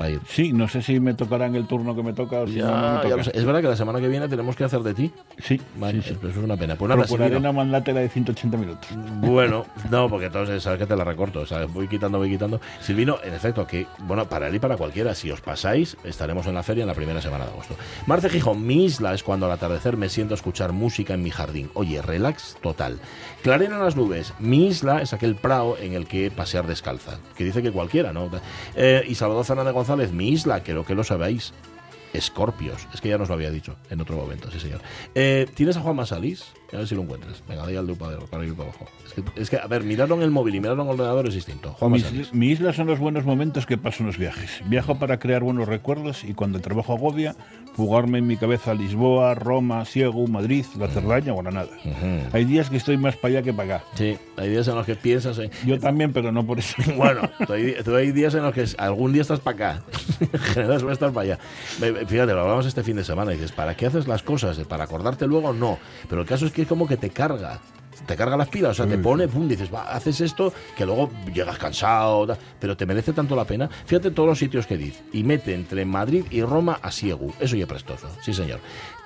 Va a ir. Sí, no sé si me tocará en el turno que me toca o si Ya, no, no me ya toca. lo sé. Es verdad que la semana que viene tenemos que hacer de ti. Sí, Vale, sí, sí. Eso es una pena. Pues nada, Procuraré Silvino. no mandarte la de 180 minutos. Bueno, [laughs] no, porque entonces sabes que te la recorto, o sea, voy quitando, voy quitando. Silvino, en efecto, que, bueno, para él y para cualquiera, si os pasáis, estaremos en la feria en la primera semana de agosto. Marce Gijón, mi isla es cuando al atardecer me siento a escuchar música en mi jardín. Oye, relax total. Clarena en las nubes, mi isla es aquel prado en el que pasear descalza, que dice que cualquiera, ¿no? Eh, y Salvador Fernández González, mi isla, creo que lo sabéis. Escorpios, es que ya nos lo había dicho en otro momento, sí señor. Eh, ¿Tienes a Juan Masalis? A ver si lo encuentras. Venga, dale al dedo para, para ir para abajo. Es que, es que, a ver, mirarlo en el móvil y mirarlo en el ordenador es distinto. Juan Mis- Masalis. mi isla son los buenos momentos que paso en los viajes. Viajo para crear buenos recuerdos y cuando el trabajo agobia, fugarme en mi cabeza a Lisboa, Roma, Siegu, Madrid, La Cerdaña o Granada. Ujú. Hay días que estoy más para allá que para acá. Sí, hay días en los que piensas en... Yo también, pero no por eso. [laughs] Bueno, tú hay, tú hay días en los que algún día estás para acá, [laughs] en general suele estar para allá. Fíjate, lo hablamos este fin de semana y dices, ¿para qué haces las cosas? ¿Para acordarte luego? No. Pero el caso es que es como que te carga. Te carga las pilas, o sea, te pone, pum, dices, va, haces esto, que luego llegas cansado, pero te merece tanto la pena. Fíjate todos los sitios que dice. Y mete entre Madrid y Roma a Siegu. Eso ya es prestoso, sí señor.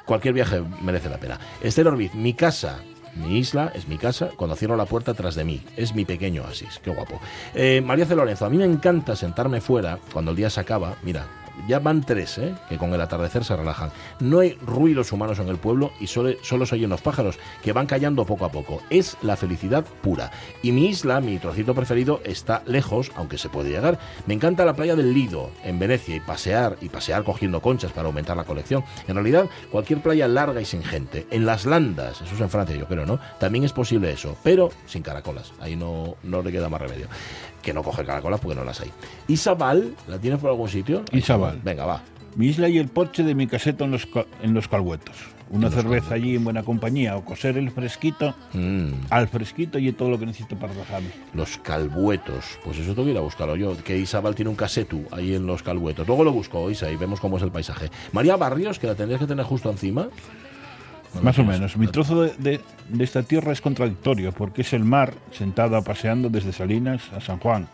Cualquier viaje merece la pena. Esther Orbiz, mi casa, mi isla es mi casa cuando cierro la puerta tras de mí. Es mi pequeño oasis. Qué guapo. Eh, María C. Lorenzo, a mí me encanta sentarme fuera cuando el día se acaba. Mira, ya van tres, ¿eh? que con el atardecer se relajan. No hay ruidos humanos en el pueblo y solo, solo se oyen los pájaros que van callando poco a poco. Es la felicidad pura. Y mi isla, mi trocito preferido, está lejos, aunque se puede llegar. Me encanta la playa del Lido, en Venecia, y pasear, y pasear cogiendo conchas para aumentar la colección. En realidad, cualquier playa larga y sin gente. En las landas, eso es en Francia, yo creo, ¿no? También es posible eso, pero sin caracolas. Ahí no, no le queda más remedio. Que no coger caracolas porque no las hay. Isabal, ¿la tienes por algún sitio? Isabal. Venga, va. Mi isla y el porche de mi caseta en los, en los calhuetos. Una los cerveza allí en buena compañía o coser el fresquito Mm, al fresquito y todo lo que necesito para relajarme. los calbuetos. Pues eso tengo que ir a buscarlo yo. Que Isabal tiene un casetu ahí en los calbuetos. Luego lo busco, Isa, y vemos cómo es el paisaje. María Barrios, que la tendrías que tener justo encima. Más o menos. Mi trozo de, de- de esta tierra es contradictorio porque es el mar sentado paseando desde Salinas a San Juan.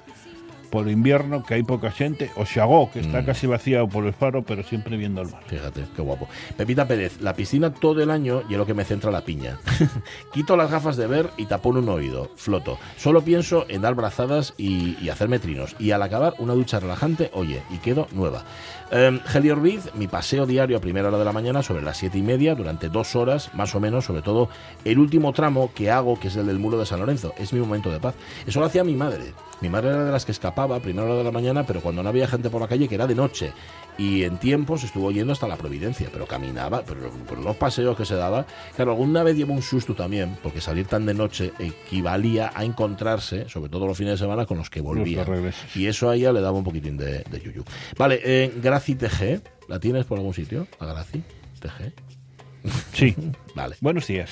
Por invierno, que hay poca gente, o Xagó, que está casi vaciado por el faro, pero siempre viendo el mar. Fíjate, qué guapo. Pepita Pérez, la piscina todo el año y es lo que me centra la piña. [laughs] Quito las gafas de ver y tapón un oído, floto. Solo pienso en dar brazadas y, y hacerme trinos. Y al acabar, una ducha relajante, oye, y quedo nueva. Eh, Geli Orbiz, mi paseo diario a primera hora de la mañana sobre las siete y media, durante dos horas, más o menos, sobre todo el último tramo que hago, que es el del muro de San Lorenzo. Es mi momento de paz. Eso lo hacía mi madre. Mi madre era de las que escapaba a primera hora de la mañana, pero cuando no había gente por la calle, que era de noche. Y en tiempos estuvo yendo hasta la Providencia, pero caminaba, pero por unos paseos que se daba. Claro, alguna vez llevó un susto también, porque salir tan de noche equivalía a encontrarse, sobre todo los fines de semana, con los que volvía. Y eso a ella le daba un poquitín de, de yuyu. Vale, eh, Graci TG, ¿la tienes por algún sitio? ¿La Graci TG? Sí. [laughs] Vale. Buenos días.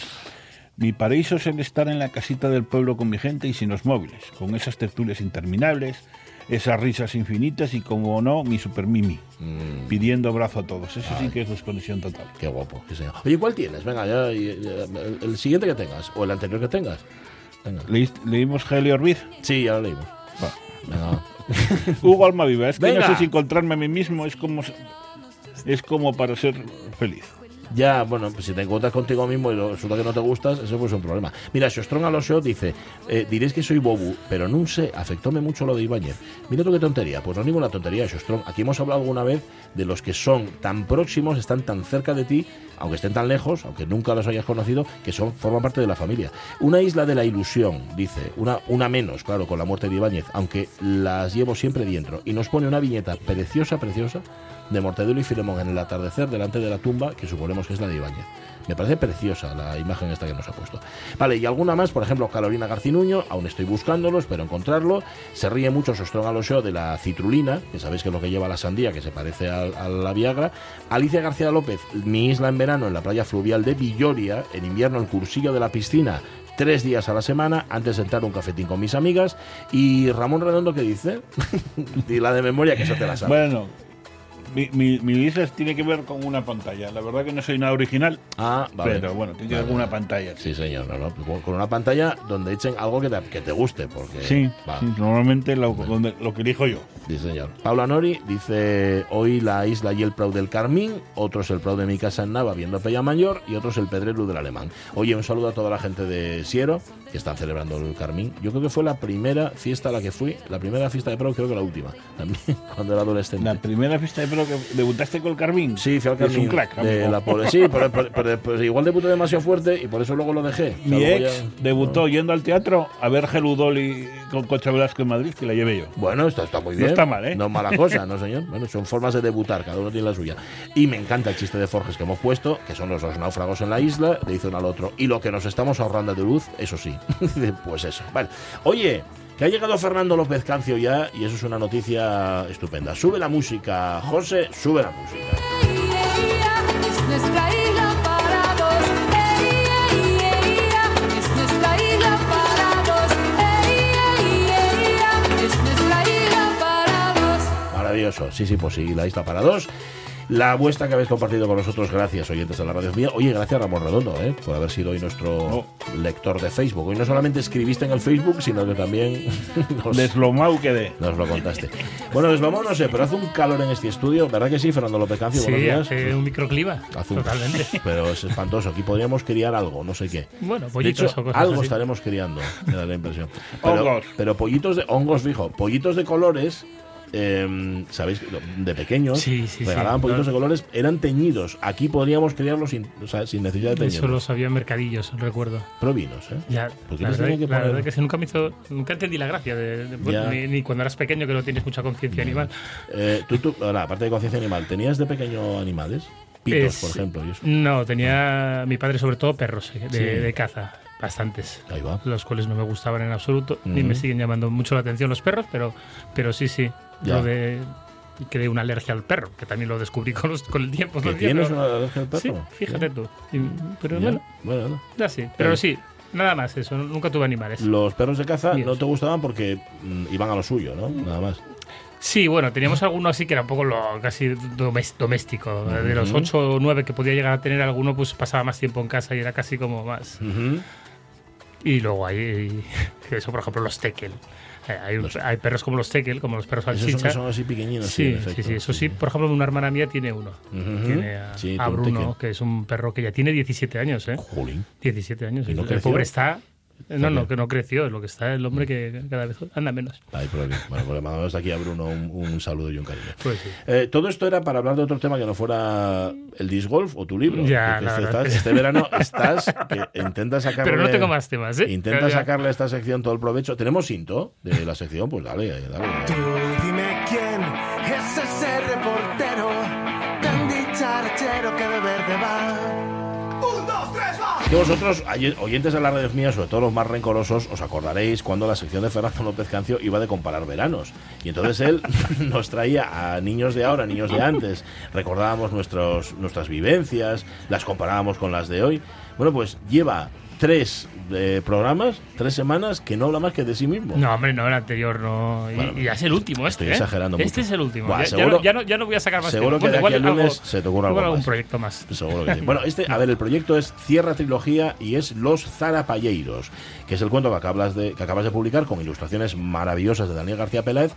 Mi paraíso es el estar en la casita del pueblo con mi gente y sin los móviles, con esas tertulias interminables, esas risas infinitas y, como no, mi super mimi, Mm, pidiendo abrazo a todos. Eso sí que es desconexión total. qué guapo, sí, señor. Oye, ¿cuál tienes? Venga, ya, el, siguiente que tengas, o el anterior que tengas. Venga. ¿Leíste- ¿Leímos Helio Orbiz? Sí, ya lo leímos. Venga. [laughs] Hugo Almaviva, es que Venga. no sé si encontrarme a mí mismo es como, es como para ser feliz. Ya, bueno, pues si te encuentras contigo mismo y resulta que no te gustas, eso pues es un problema. Mira, Xostron Alonso dice, eh, diréis que soy bobu, pero no sé, afectóme mucho lo de Ibáñez. Mira tú qué tontería, pues no es ninguna tontería, Xostron. Aquí hemos hablado alguna vez de los que son tan próximos, están tan cerca de ti, aunque estén tan lejos, aunque nunca los hayas conocido, que son forman parte de la familia. Una isla de la ilusión, dice, una, una menos, claro, con la muerte de Ibáñez, aunque las llevo siempre dentro. Y nos pone una viñeta preciosa, preciosa, de Mortadelo y Filemón en el atardecer delante de la tumba, que que es la de Ibáñez. Me parece preciosa la imagen esta que nos ha puesto. Vale, y alguna más, por ejemplo, Carolina Garcinuño, aún estoy buscándolo, espero encontrarlo. Se ríe mucho Sostrón Alosio de la citrulina, que sabéis que es lo que lleva la sandía, que se parece a, la Viagra. Alicia García López, mi isla en verano en la playa fluvial de Villoria, en invierno el cursillo de la piscina tres días a la semana antes de entrar un cafetín con mis amigas. Y Ramón Redondo, ¿qué dice? [laughs] y la de memoria, que eso te la sabes. Bueno, mi, mi, mi isla tiene que ver con una pantalla. La verdad que no soy nada original, Ah, vale. pero bueno, tiene que ver con una pantalla. Sí, señor, no, no, con- con una pantalla donde echen algo que te, que te guste, porque... Sí, va. normalmente lo, donde- lo que elijo yo. Sí, señor. Paula Nori dice, hoy la isla y el Prau del Carmín, otros el Prau de mi casa en Nava viendo Pella Mayor y otros el Pedrelu del Alemán. Oye, un saludo a toda la gente de Siero, que están celebrando el Carmín. Yo creo que fue la primera fiesta a la que fui, la primera fiesta de Prau, creo que la última, también, [laughs] cuando era adolescente. La primera fiesta de pro que debutaste con el Carmín. Sí, fui al Es Carmín. un crack, de la pobre- sí, pero, pero- pero- pero igual debuté demasiado fuerte y por eso luego lo dejé. O sea, Mi ex ya- debutó yendo al teatro a ver Geludoli con Concha Velasco en Madrid, que la llevé yo. Bueno, esto está muy No bien. está mal, ¿eh? No es mala cosa, ¿no, [laughs] señor? Bueno, son formas de debutar, cada uno tiene la suya. Y me encanta el chiste de Forges que hemos puesto, que son los dos náufragos en la isla, le dice uno al otro. Y lo que nos estamos ahorrando de luz, eso sí. [laughs] pues eso. Vale. Oye, que ha llegado Fernando López Cancio ya, y eso es una noticia estupenda. Sube la música, José, sube la música. Maravilloso. Sí, sí, pues sí, la isla para dos. La vuestra que habéis compartido con nosotros, gracias oyentes de la radio mía. Oye, gracias Ramón Redondo, ¿eh? por haber sido hoy nuestro lector de Facebook. Hoy no solamente escribiste en el Facebook, sino que también [laughs] nos, Deslomau quedé. nos lo contaste. Bueno, deslomado no sé, pero hace un calor en este estudio, ¿verdad que sí, Fernando López Cancio? Sí, Buenos días. hace un microclima. Hace un- Totalmente. [laughs] Pero es espantoso. Aquí podríamos criar algo, no sé qué. Bueno, pollitos hecho, o cosas algo así. estaremos criando, me da la impresión. [laughs] Pero, Hongos. pero pollitos de hongos, fijo, pollitos de colores. Eh, ¿Sabéis? De pequeños Sí, sí, sí. regalaban pollitos No. de colores, eran teñidos. Aquí podríamos criarlos sin, o sea, sin necesidad de teñirlos. Eso los había en mercadillos, recuerdo. Provinos, ¿eh? Ya, ¿Por qué la verdad, que la verdad que sí, nunca me hizo, nunca entendí la gracia de, de- ni, ni cuando eras pequeño que no tienes mucha conciencia animal. Eh, tú, tú, ahora, aparte de conciencia animal, ¿tenías de pequeño animales? Pitos, Es- por ejemplo. y eso. No, tenía mi padre sobre todo perros eh, de, Sí. de caza, bastantes. Ahí va. Los cuales no me gustaban en absoluto, ni Ujú. me siguen llamando mucho la atención los perros, pero, pero sí, sí. Ya. Lo de y creé una alergia al perro, que también lo descubrí con, los- con el tiempo. ¿Que tienes una alergia al perro? Sí, fíjate tú. Y- pero Ya. bueno, Bueno, no. ya sí. Pero sí, nada más eso. Nunca tuve animales. Los perros de caza no te gustaban porque mm, iban a lo suyo, ¿no? Nada más. Sí, bueno, teníamos alguno así que era un poco lo casi doméstico. De los Ujú. 8 o 9 que podía llegar a tener alguno, pues pasaba más tiempo en casa y era casi como más. Y luego hay [laughs] eso, por ejemplo, los tekel. Eh, Hay, hay perros como los tekel, como los perros Esos son, salchicha. son así pequeñinos. Sí, sí, efecto. sí, eso sí. Por ejemplo, una hermana mía tiene uno. Ujú. Tiene a, Sí, a un Bruno, que es un perro que ya tiene 17 años, ¿eh? Jolín. 17 años. ¿Y no el creció? pobre está. No, bien. no, que no creció. Lo que está el hombre que cada vez anda menos. Hay problema. Bueno, pues le mandamos aquí a Bruno un, un saludo y un cariño. Pues sí. Eh, todo esto era para hablar de otro tema que no fuera el disc golf o tu libro. Ya, este, verdad estás- que- este verano estás que intentas sacarle. [laughs] Pero no tengo más temas, ¿eh? Intenta sacarle a esta sección todo el provecho. ¿Tenemos cinto de la sección? Pues dale, dale. Tú Vosotros, oy- oyentes de la radio mía, sobre todo los más rencorosos, os acordaréis cuando la sección de Fernando López Cancio iba de comparar veranos. Y entonces él [laughs] nos traía a niños de ahora, niños de antes. Recordábamos nuestras vivencias, las comparábamos con las de hoy. Bueno, pues lleva tres eh, programas tres semanas que no habla más que de sí mismo. No, hombre, no, el anterior no. Y, Bueno, y es el último este. estoy ¿eh? exagerando Este mucho. es el último. Buah, ya, seguro- no, ya, no, ya no voy a sacar más. Seguro que Bueno, de aquí al lunes algo- se te algo igual algún más. proyecto más. Seguro que sí. [laughs] Bueno, este, a ver, el proyecto es Cierra Trilogía y es Los Zarapalleiros, que es el cuento que acabas de, que acabas de publicar con ilustraciones maravillosas de Daniel García Peláez.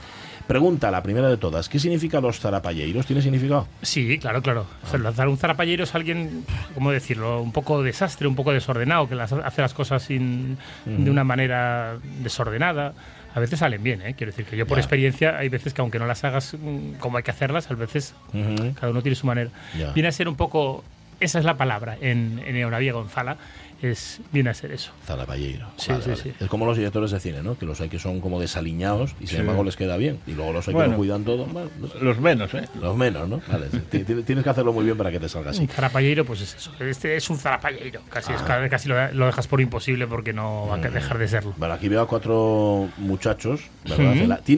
Pregunta, la primera de todas, ¿qué significa Los Zarapalleiros? ¿Tiene significado? Sí, claro, claro. O sea, un zarapallero es alguien, ¿cómo decirlo? Un poco desastre, un poco desordenado, que las, hace las cosas sin, de una manera desordenada. A veces salen bien, ¿eh? Quiero decir que yo por experiencia hay veces que aunque no las hagas mm, como hay que hacerlas, a veces Ujú. cada uno tiene su manera. Viene a ser un poco, esa es la palabra en, en Eonaviego, en Fala, es, viene a ser eso. Zarapalleiro. Sí, Vale, sí, vale. sí. Es como los directores de cine, ¿no? Que los hay que son como desaliñados y sin embargo les queda bien. Y luego los hay que lo cuidan todo. Bueno, no. Los menos, ¿eh? Los menos, ¿no? Vale, Tienes que hacerlo muy bien para que te salga así. Un pues es eso. Este es un zarapallero. Casi, es, Ah. casi lo, lo dejas por imposible porque no va a dejar de serlo. Bueno, aquí veo a cuatro muchachos,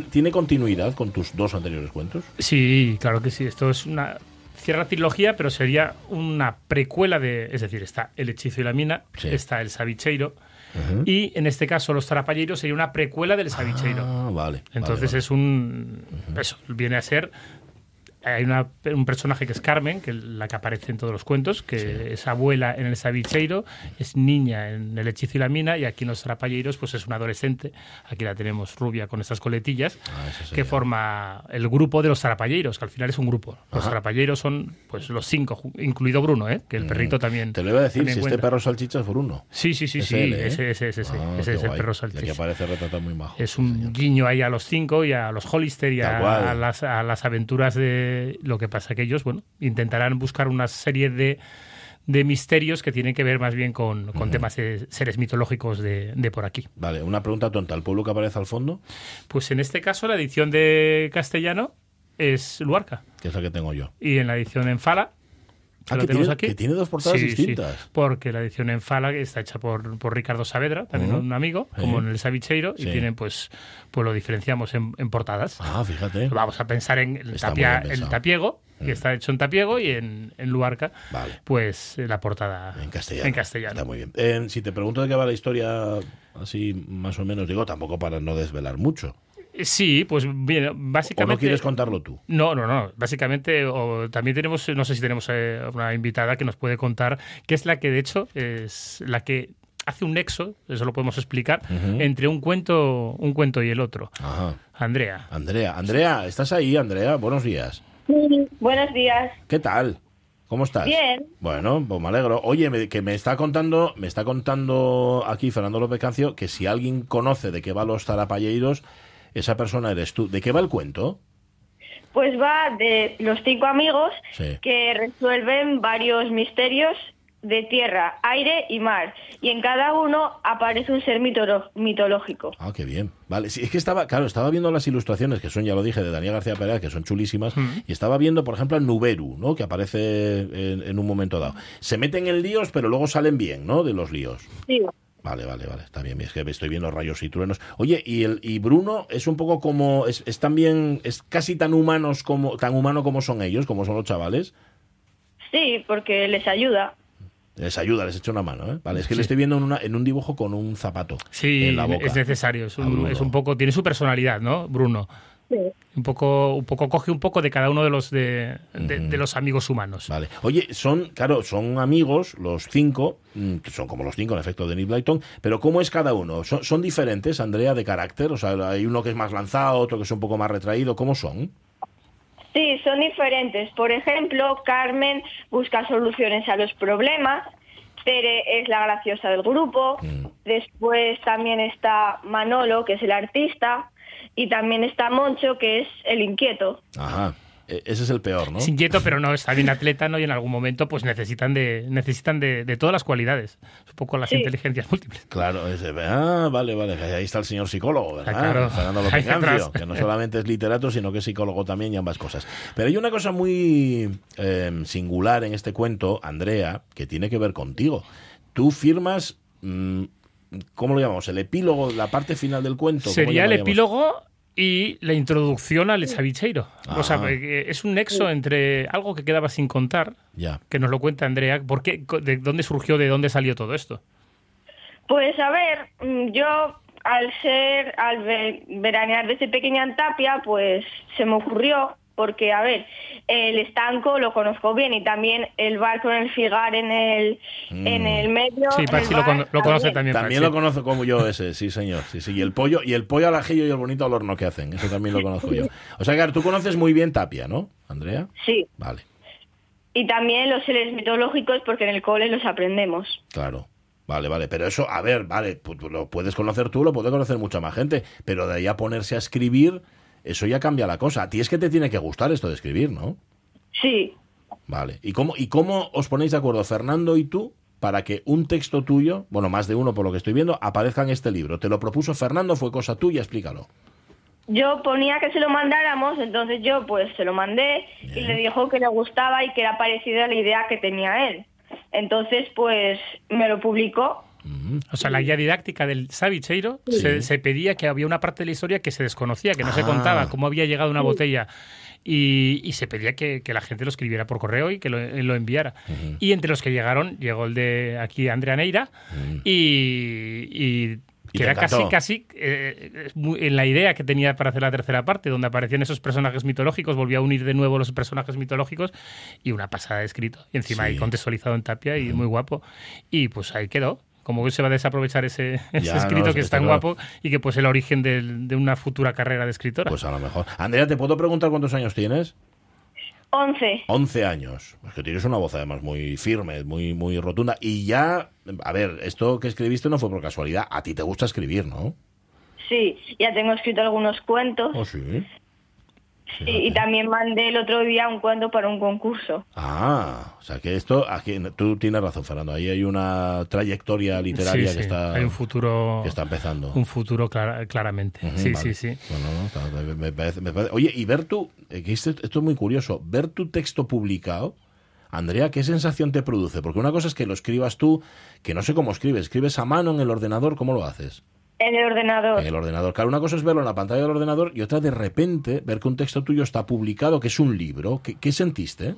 ¿Tiene continuidad con tus dos anteriores cuentos? Sí, claro que sí. Esto es una. Cierra trilogía, pero sería una precuela de. Es decir, está El Hechizo y la Mina, Sí. está El Sabicheiro. Y en este caso, Los Zarapalleiros sería una precuela del Sabicheiro. Ah, vale. Entonces vale, es un. Eso, viene a ser. Hay una- un personaje que es Carmen, que es la que aparece en todos los cuentos, que es abuela en el Sabicheiro, es niña en el Hechizo y la Mina, y aquí en los Zarapalleiros pues es una adolescente. Aquí la tenemos rubia con estas coletillas, Ah, que forma el grupo de los Zarapalleiros, que al final es un grupo. Los Zarapalleiros son pues los cinco, incluido Bruno, ¿eh? que el perrito también. Mm. Te lo iba a decir, si este perro salchicha es Bruno. Sí, sí, sí, Es sí, él, ¿eh? ese, ese, ese, Ah, ese es el perro salchicha. aparece retratado muy majo. Es un guiño ahí a los cinco y a los Hollister y a las, a las aventuras de lo que pasa que ellos, bueno, intentarán buscar una serie de, de misterios que tienen que ver más bien con, con temas de seres mitológicos de, de por aquí. Vale, una pregunta tonta. ¿El pueblo que aparece al fondo? Pues en este caso la edición de castellano es Luarca Que es la que tengo yo. y en la edición en Fala Ah, que tiene- aquí. que tiene dos portadas Sí, sí, distintas. porque la edición en Fala está hecha por, por Ricardo Saavedra, también Ujú. un amigo, Sí. como en el Sabicheiro, y tienen pues, pues lo diferenciamos en, en portadas. Ah, fíjate. Vamos a pensar en el, tapia- el tapiego, que Mm. está hecho en tapiego, y en, en Luarca, Vale. pues eh, la portada En castellano. En castellano. Está muy bien. Eh, si te pregunto de qué va la historia, así más o menos, digo, tampoco para no desvelar mucho. Eh, Sí, pues bien, ¿O básicamente... no quieres contarlo tú? No, no, no. Básicamente, o, también tenemos, no sé si tenemos eh, una invitada que nos puede contar, que es la que, de hecho, es la que hace un nexo, eso lo podemos explicar, entre un cuento, un cuento y el otro. Ajá. Andrea. Andrea, Andrea, ¿estás ahí, Andrea? Buenos días. Buenos días. ¿Qué tal? ¿Cómo estás? Bien. Bueno, pues me alegro. Oye, me- que me está contando, me está contando aquí Fernando López Cancio que si alguien conoce de qué va los zarapalleiros, esa persona eres tú. ¿De qué va el cuento? Pues va de los cinco amigos Sí. que resuelven varios misterios de tierra, aire y mar. Y en cada uno aparece un ser mitolo- mitológico. Ah, qué bien. Vale, sí, es que estaba, claro, estaba viendo las ilustraciones, que son, ya lo dije, de Daniel García Pérez, que son chulísimas, y estaba viendo, por ejemplo, a Nuberu, ¿no? Que aparece en, en un momento dado. Se meten en líos, pero luego salen bien, ¿no? De los líos. Sí. Vale, vale, vale, está bien, es que estoy viendo rayos y truenos. Oye, y el y Bruno es un poco como es, es también es casi tan humanos como tan humano como son ellos, como son los chavales. Sí, porque les ayuda. Les ayuda, les echa una mano, ¿eh? Vale, es que Sí. le estoy viendo en, una, en un dibujo con un zapato Sí, en la boca. es necesario. Es un, es un poco, tiene su personalidad, ¿no, Bruno? Un poco, un poco coge un poco de cada uno de los de, de- de los amigos humanos. Vale. Oye, son, claro, son amigos los cinco, mm, que son como los cinco en efecto de Nick Blyton, pero ¿cómo es cada uno? ¿Son, son diferentes, Andrea, de carácter? O sea, hay uno que es más lanzado, otro que es un poco más retraído, ¿cómo son? Sí, son diferentes. Por ejemplo, Carmen busca soluciones a los problemas. Tere es la graciosa del grupo. Después también está Manolo, que es el artista. Y también está Moncho, que es el inquieto. Ajá. E- Ese es el peor, ¿no? Es inquieto, pero no está bien atleta, ¿no? Y en algún momento, pues necesitan de, necesitan de, de todas las cualidades. Es un poco las Sí. inteligencias múltiples. Claro, ese- ah, vale, vale, ahí está el señor psicólogo, ¿verdad? Ah, claro. Fernando [laughs] Ahí López Cancio, atrás. que no solamente es literato, sino que es psicólogo también y ambas cosas. Pero hay una cosa muy eh, singular en este cuento, Andrea, que tiene que ver contigo. Tú firmas, mm, ¿cómo lo llamamos? El epílogo, la parte final del cuento. ¿cómo Sería el epílogo y la introducción al Sabicheiro. O sea, Ah. eh, es un nexo entre algo que quedaba sin contar, Ya. que nos lo cuenta Andrea. ¿Por qué? ¿De dónde surgió, de dónde salió todo esto? Pues a ver, mm, yo al ser, al ve- veranear desde pequeña en Tapia, pues se me ocurrió, porque a ver, el estanco lo conozco bien y también el bar con el figar en el, en el medio. Sí, el Pachi lo, lo conoce también. También lo conozco como yo ese, sí señor. Sí, sí. Y el pollo, y el pollo al ajillo y el bonito al horno que hacen. Eso también lo conozco yo. O sea, claro, tú conoces muy bien Tapia, ¿no, Andrea? Sí, Vale, y también los seres mitológicos porque en el cole los aprendemos. claro. Vale, vale. Pero eso, a ver, vale, pu- pu- lo puedes conocer tú, lo puede conocer mucha más gente. Pero de ahí a ponerse a escribir, eso ya cambia la cosa. A ti es que te tiene que gustar esto de escribir, ¿no? Sí, Vale. ¿Y cómo, ¿Y cómo os ponéis de acuerdo, Fernando y tú, para que un texto tuyo, bueno, más de uno por lo que estoy viendo, aparezca en este libro? ¿Te lo propuso Fernando? ¿Fue cosa tuya? Explícalo. yo ponía que se lo mandáramos, entonces yo pues se lo mandé y le dijo que le gustaba y que era parecida a la idea que tenía él. Entonces pues me lo publicó. O sea, la guía didáctica del Sabicheiro se, se pedía que había una parte de la historia que se desconocía, que no se Ah. contaba cómo había llegado una botella. Y, y se pedía que, que la gente lo escribiera por correo y que lo, lo enviara. Y entre los que llegaron, llegó el de aquí, Andrea Neira, y, y Y que era casi, casi eh, muy- en la idea que tenía para hacer la tercera parte, donde aparecían esos personajes mitológicos, volvía a unir de nuevo los personajes mitológicos y una pasada de escrito. Y encima Sí. ahí contextualizado en tapia y muy guapo. Y pues ahí quedó. Como que se va a desaprovechar ese, [laughs] ese Ya, no, escrito es que es tan claro. guapo y que pues el origen de una futura carrera de escritora. Pues a lo mejor. Andrea, ¿te puedo preguntar cuántos años tienes? 11. 11 años. Es que tienes una voz además muy firme, muy, muy rotunda. Y ya, a ver, esto que escribiste no fue por casualidad. A ti te gusta escribir, ¿no? Sí, ya tengo escrito algunos cuentos. Oh, sí. Sí, y también mandé el otro día un cuento para un concurso. Ah, o sea que esto, aquí, tú tienes razón, Fernando. Ahí hay una trayectoria literaria Sí, que sí, está, hay un futuro, que está empezando. un futuro clara- claramente. Sí, vale. sí, sí. Bueno, no, me- me parece- me parece- Oye, y ver tu. eh, que Esto, esto es muy curioso. Ver tu texto publicado. Andrea, ¿qué sensación te produce? Porque una cosa es que lo escribas tú, que no sé cómo escribes. ¿Escribes a mano en el ordenador? ¿Cómo lo haces? En el ordenador. En el ordenador. Claro, una cosa es verlo en la pantalla del ordenador y otra de repente ver que un texto tuyo está publicado, que es un libro. ¿Qué, qué sentiste?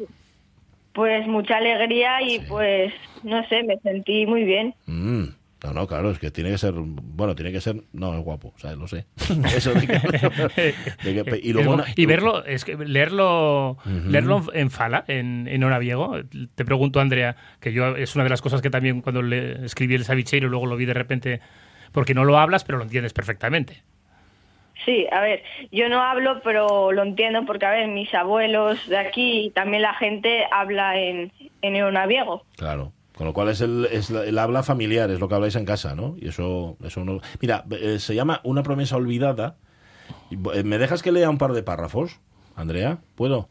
Pues mucha alegría y pues, no sé, me sentí muy bien. Mm, No, no, claro, es que tiene que ser, bueno, tiene que ser, no, es guapo, o sea, lo sé. [laughs] Eso de que, de que- y luego Es una- bu- y verlo, es que leerlo, leerlo en fala, en, en Oraviego. Te pregunto, Andrea, que yo es una de las cosas que también cuando le escribí el Sabicheiro luego lo vi de repente, porque no lo hablas, pero lo entiendes perfectamente. Sí, a ver, yo no hablo, pero lo entiendo porque, a ver, mis abuelos de aquí y también la gente habla en, en eonaviego. Claro. Con lo cual es el, es el habla familiar, es lo que habláis en casa, ¿no? Y eso, eso no. Mira, eh, se llama Una promesa olvidada. Y, eh, ¿Me dejas que lea un par de párrafos, Andrea? ¿Puedo?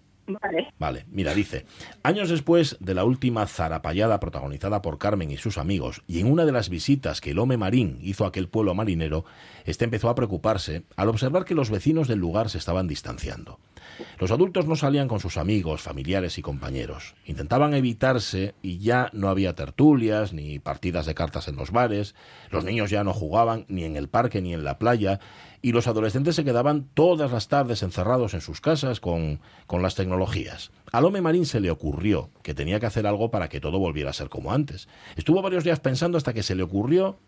Vale. Mira, dice, años después de la última zarapallada protagonizada por Carmen y sus amigos, y en una de las visitas que el Home Marín hizo a aquel pueblo marinero, este empezó a preocuparse al observar que los vecinos del lugar se estaban distanciando. Los adultos no salían con sus amigos, familiares y compañeros. Intentaban evitarse y ya no había tertulias ni partidas de cartas en los bares, los niños ya no jugaban ni en el parque ni en la playa, y los adolescentes se quedaban todas las tardes encerrados en sus casas con, con las tecnologías. Al Home Marín se le ocurrió que tenía que hacer algo para que todo volviera a ser como antes. Estuvo varios días pensando hasta que se le ocurrió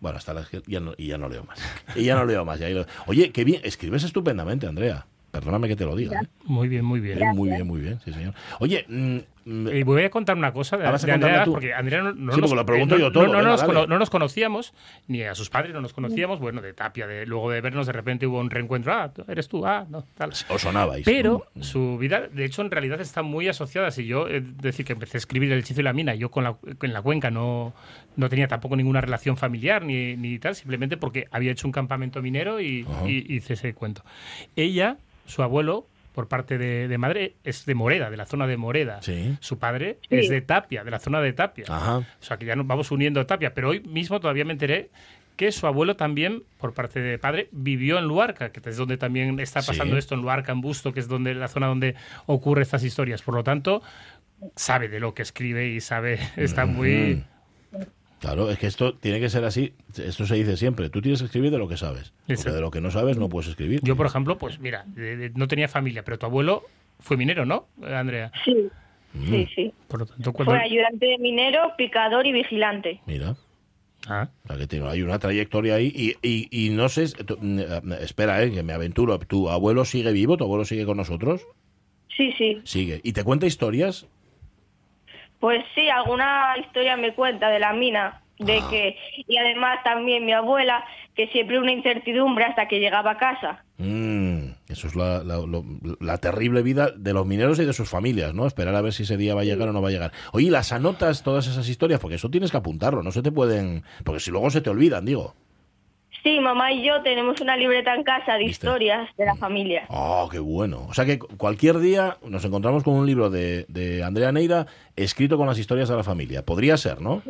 bueno, hasta las ya no, y ya no leo más. Y ya no leo más. ya Oye, qué bien, escribes estupendamente, Andrea. Perdóname que te lo diga. ¿eh? Muy bien, muy bien. Eh, Muy bien, muy bien, sí, señor. Oye, mm, Y voy a contar una cosa de, de Andrea, porque Andrea no, no Sí, nos, porque lo pregunto yo no- todo, no- no venga, nos, dale. cono- no nos conocíamos, ni a sus padres no nos conocíamos, bueno, de Tapia, de, luego de vernos de repente hubo un reencuentro, ah, eres tú, ah, no, tal. os sonabais. Pero ¿no? su vida, de hecho, en realidad está muy asociada. Si yo, es decir, que empecé a escribir El hechizo y la mina, yo con la, en la cuenca no, no tenía tampoco ninguna relación familiar ni, ni tal, simplemente porque había hecho un campamento minero y, Ajá. y hice ese cuento. Ella, su abuelo, por parte de, de madre, es de Moreda, de la zona de Moreda. Sí. Su padre Sí. es de Tapia, de la zona de Tapia. Ajá. O sea, que ya nos vamos uniendo a Tapia. Pero hoy mismo todavía me enteré que su abuelo también, por parte de padre, vivió en Luarca, que es donde también está Sí. pasando esto, en Luarca, en Busto, que es donde la zona donde ocurre estas historias. Por lo tanto, sabe de lo que escribe y sabe, [laughs] está muy... Claro, es que esto tiene que ser así. Esto se dice siempre. Tú tienes que escribir de lo que sabes. Porque de lo que no sabes no puedes escribir. Yo, por ejemplo, pues mira, no tenía familia, pero tu abuelo fue minero, ¿no, Andrea? Sí, Mm. sí, sí. Por lo tanto, cuando... Fue ayudante de minero, picador y vigilante. Mira. Ah. Hay una trayectoria ahí y, y- y no sé, tú- mm, eh, espera, eh, que me aventuro. ¿Tu abuelo sigue vivo? ¿Tu abuelo sigue con nosotros? Sí, sí. Sigue. ¿Y te cuenta historias? Pues sí, alguna historia me cuenta de la mina, de Ah. que y además también mi abuela que siempre una incertidumbre hasta que llegaba a casa. Mm, eso es la, la- lo- la terrible vida de los mineros y de sus familias, ¿no? Esperar a ver si ese día va a llegar o no va a llegar. Oye, las anotas todas esas historias, porque eso tienes que apuntarlo, no se te pueden... Porque si luego se te olvidan, digo. Sí, mamá y yo tenemos una libreta en casa de historias de la familia. Oh, qué bueno. O sea que cualquier día nos encontramos con un libro de, de Andrea Neira escrito con las historias de la familia. Podría ser, ¿no?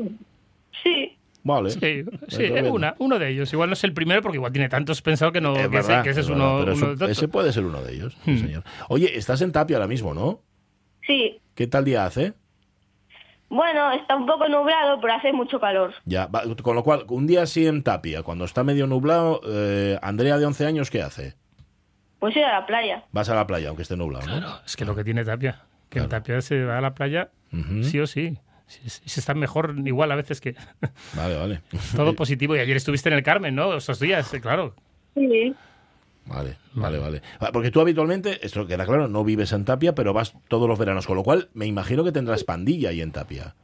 Sí. Vale. Sí, bien. una, uno de ellos. Igual no es el primero porque igual tiene tantos pensado que no Es que, ese, verdad, que ese es, es uno, verdad, uno eso- ese puede ser uno de ellos, sí, señor. Oye, estás en Tapia ahora mismo, ¿no? Sí. ¿Qué tal día hace? Bueno, está un poco nublado, pero hace mucho calor. Ya, va- con lo cual, un día así en Tapia, cuando está medio nublado, eh, Andrea de 11 años, ¿qué hace? Pues ir a la playa. Vas a la playa, aunque esté nublado, ¿no? Es que lo que tiene Tapia, que en Tapia se va a la playa Ujú. sí o sí. Sí, se está mejor igual a veces que Vale, vale. [laughs] todo [laughs] positivo. Y ayer estuviste en el Carmen, ¿no? Esos días, eh, claro. Sí. Vale, vale, vale. Ah, Porque tú habitualmente, esto queda claro, no vives en Tapia, pero vas todos los veranos, con lo cual me imagino que tendrás pandilla ahí en Tapia.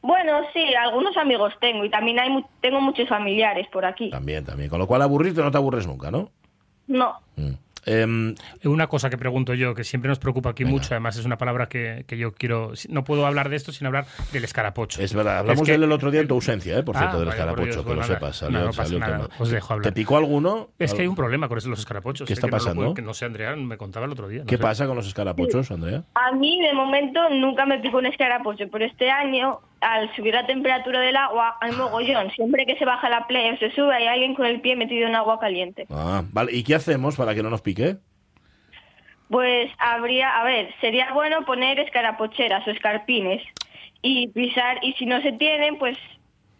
Bueno, sí, algunos amigos tengo y también hay mu- tengo muchos familiares por aquí. También, también. Con lo cual aburrirte no te aburres nunca, ¿no? No. Em, Una cosa que pregunto yo, que siempre nos preocupa aquí mucho, además es una palabra que, que yo quiero... No puedo hablar de esto sin hablar del escarapocho. es verdad, hablamos Es que- de él el otro día en tu ausencia, ¿eh? por Ah, cierto, del vaya, escarapocho, Dios, que lo bueno, sepas. Salió, No, no pasa nada, os dejo hablar. ¿Te picó alguno? Es que hay un problema con los escarapochos. ¿Qué eh, está que no lo pasando? puedo- que no sé, Andrea me contaba el otro día. no ¿Qué sé. pasa con los escarapochos, Andrea? A mí, de momento, nunca me picó un escarapocho, pero este año, al subir la temperatura del agua, hay mogollón. Siempre que se baja la playa o se sube, hay alguien con el pie metido en agua caliente. Ah, vale. ¿Y qué hacemos para que no nos pique? Pues habría, a ver, sería bueno poner escarapocheras o escarpines y pisar, y si no se tienen, pues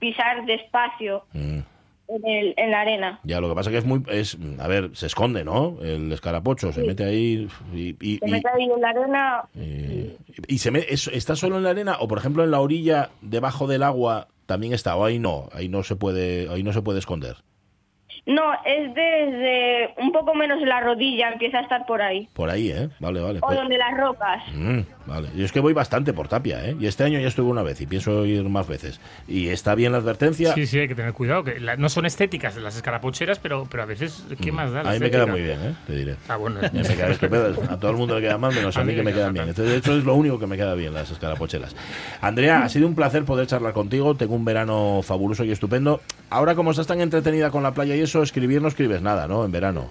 pisar despacio Mm, en, el, en la arena. ya, lo que pasa que es muy... es A ver, se esconde, ¿no? El escarapocho, se mete ahí y... y- Se y- mete ahí en la arena, y se me- es- ¿Está solo en la arena o, por ejemplo, en la orilla, debajo del agua, también está? ¿O ahí no? Ahí no se puede, ahí no se puede esconder. No, es desde un poco menos de la rodilla, empieza a estar por ahí. Por ahí, ¿eh? Vale, vale. O donde las rocas. Mm, vale. Yo es que voy bastante por Tapia, ¿eh? Y este año ya estuve una vez y pienso ir más veces. Y está bien la advertencia. Sí, sí, hay que tener cuidado. que la- no son estéticas las escarapocheras, pero, pero a veces, ¿qué más da? la a mí me queda muy bien, ¿eh? Te diré. Ah, bueno. Me queda estupendo. A todo el mundo le queda mal, menos a, [laughs] A mí mí que me me queda quedan bien. Entonces, de hecho, es lo único que me queda bien, las escarapocheras. Andrea, ha sido un placer poder charlar contigo. Tengo un verano fabuloso y estupendo. Ahora, como estás tan entretenida con la playa y eso, escribir no escribes nada, ¿no? En verano.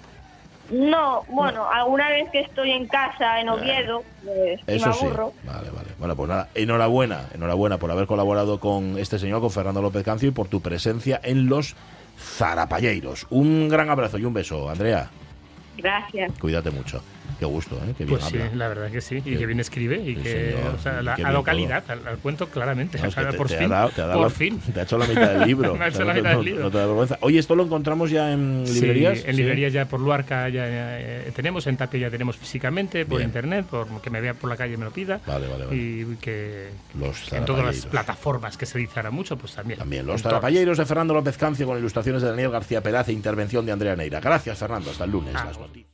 No, bueno, alguna vez que estoy en casa, en Oviedo, pues y me Eso sí. Vale, vale. Bueno, pues nada, enhorabuena, enhorabuena por haber colaborado con este señor, con Fernando López Cancio, y por tu presencia en los Zarapalleiros. Un gran abrazo y un beso, Andrea. Gracias. Cuídate mucho. Qué gusto, ¿eh? Qué bien Pues sí, la verdad que sí. Y que bien escribe y Sí, que señor. o sea, Y la, a localidad, al, al cuento claramente. No, que te, por te fin, ha dado, te ha dado por la- fin. [laughs] te ha hecho la mitad del libro. [laughs] Me ha hecho O la no mitad del libro. no te da vergüenza. Oye, ¿esto lo encontramos ya en Sí, librerías? en librerías ya por Luarca ya eh, tenemos, en Tapia ya tenemos físicamente, por Bien. internet, por que me vea por la calle y me lo pida. Vale, vale, vale. Y que Los en todas las plataformas que se dice ahora mucho, pues también. También los. Zarapalleiros de Fernando López Cancio con ilustraciones de Daniel García Peraz e intervención de Andrea Neira. Gracias, Fernando. Hasta el lunes. Ah. Las noticias.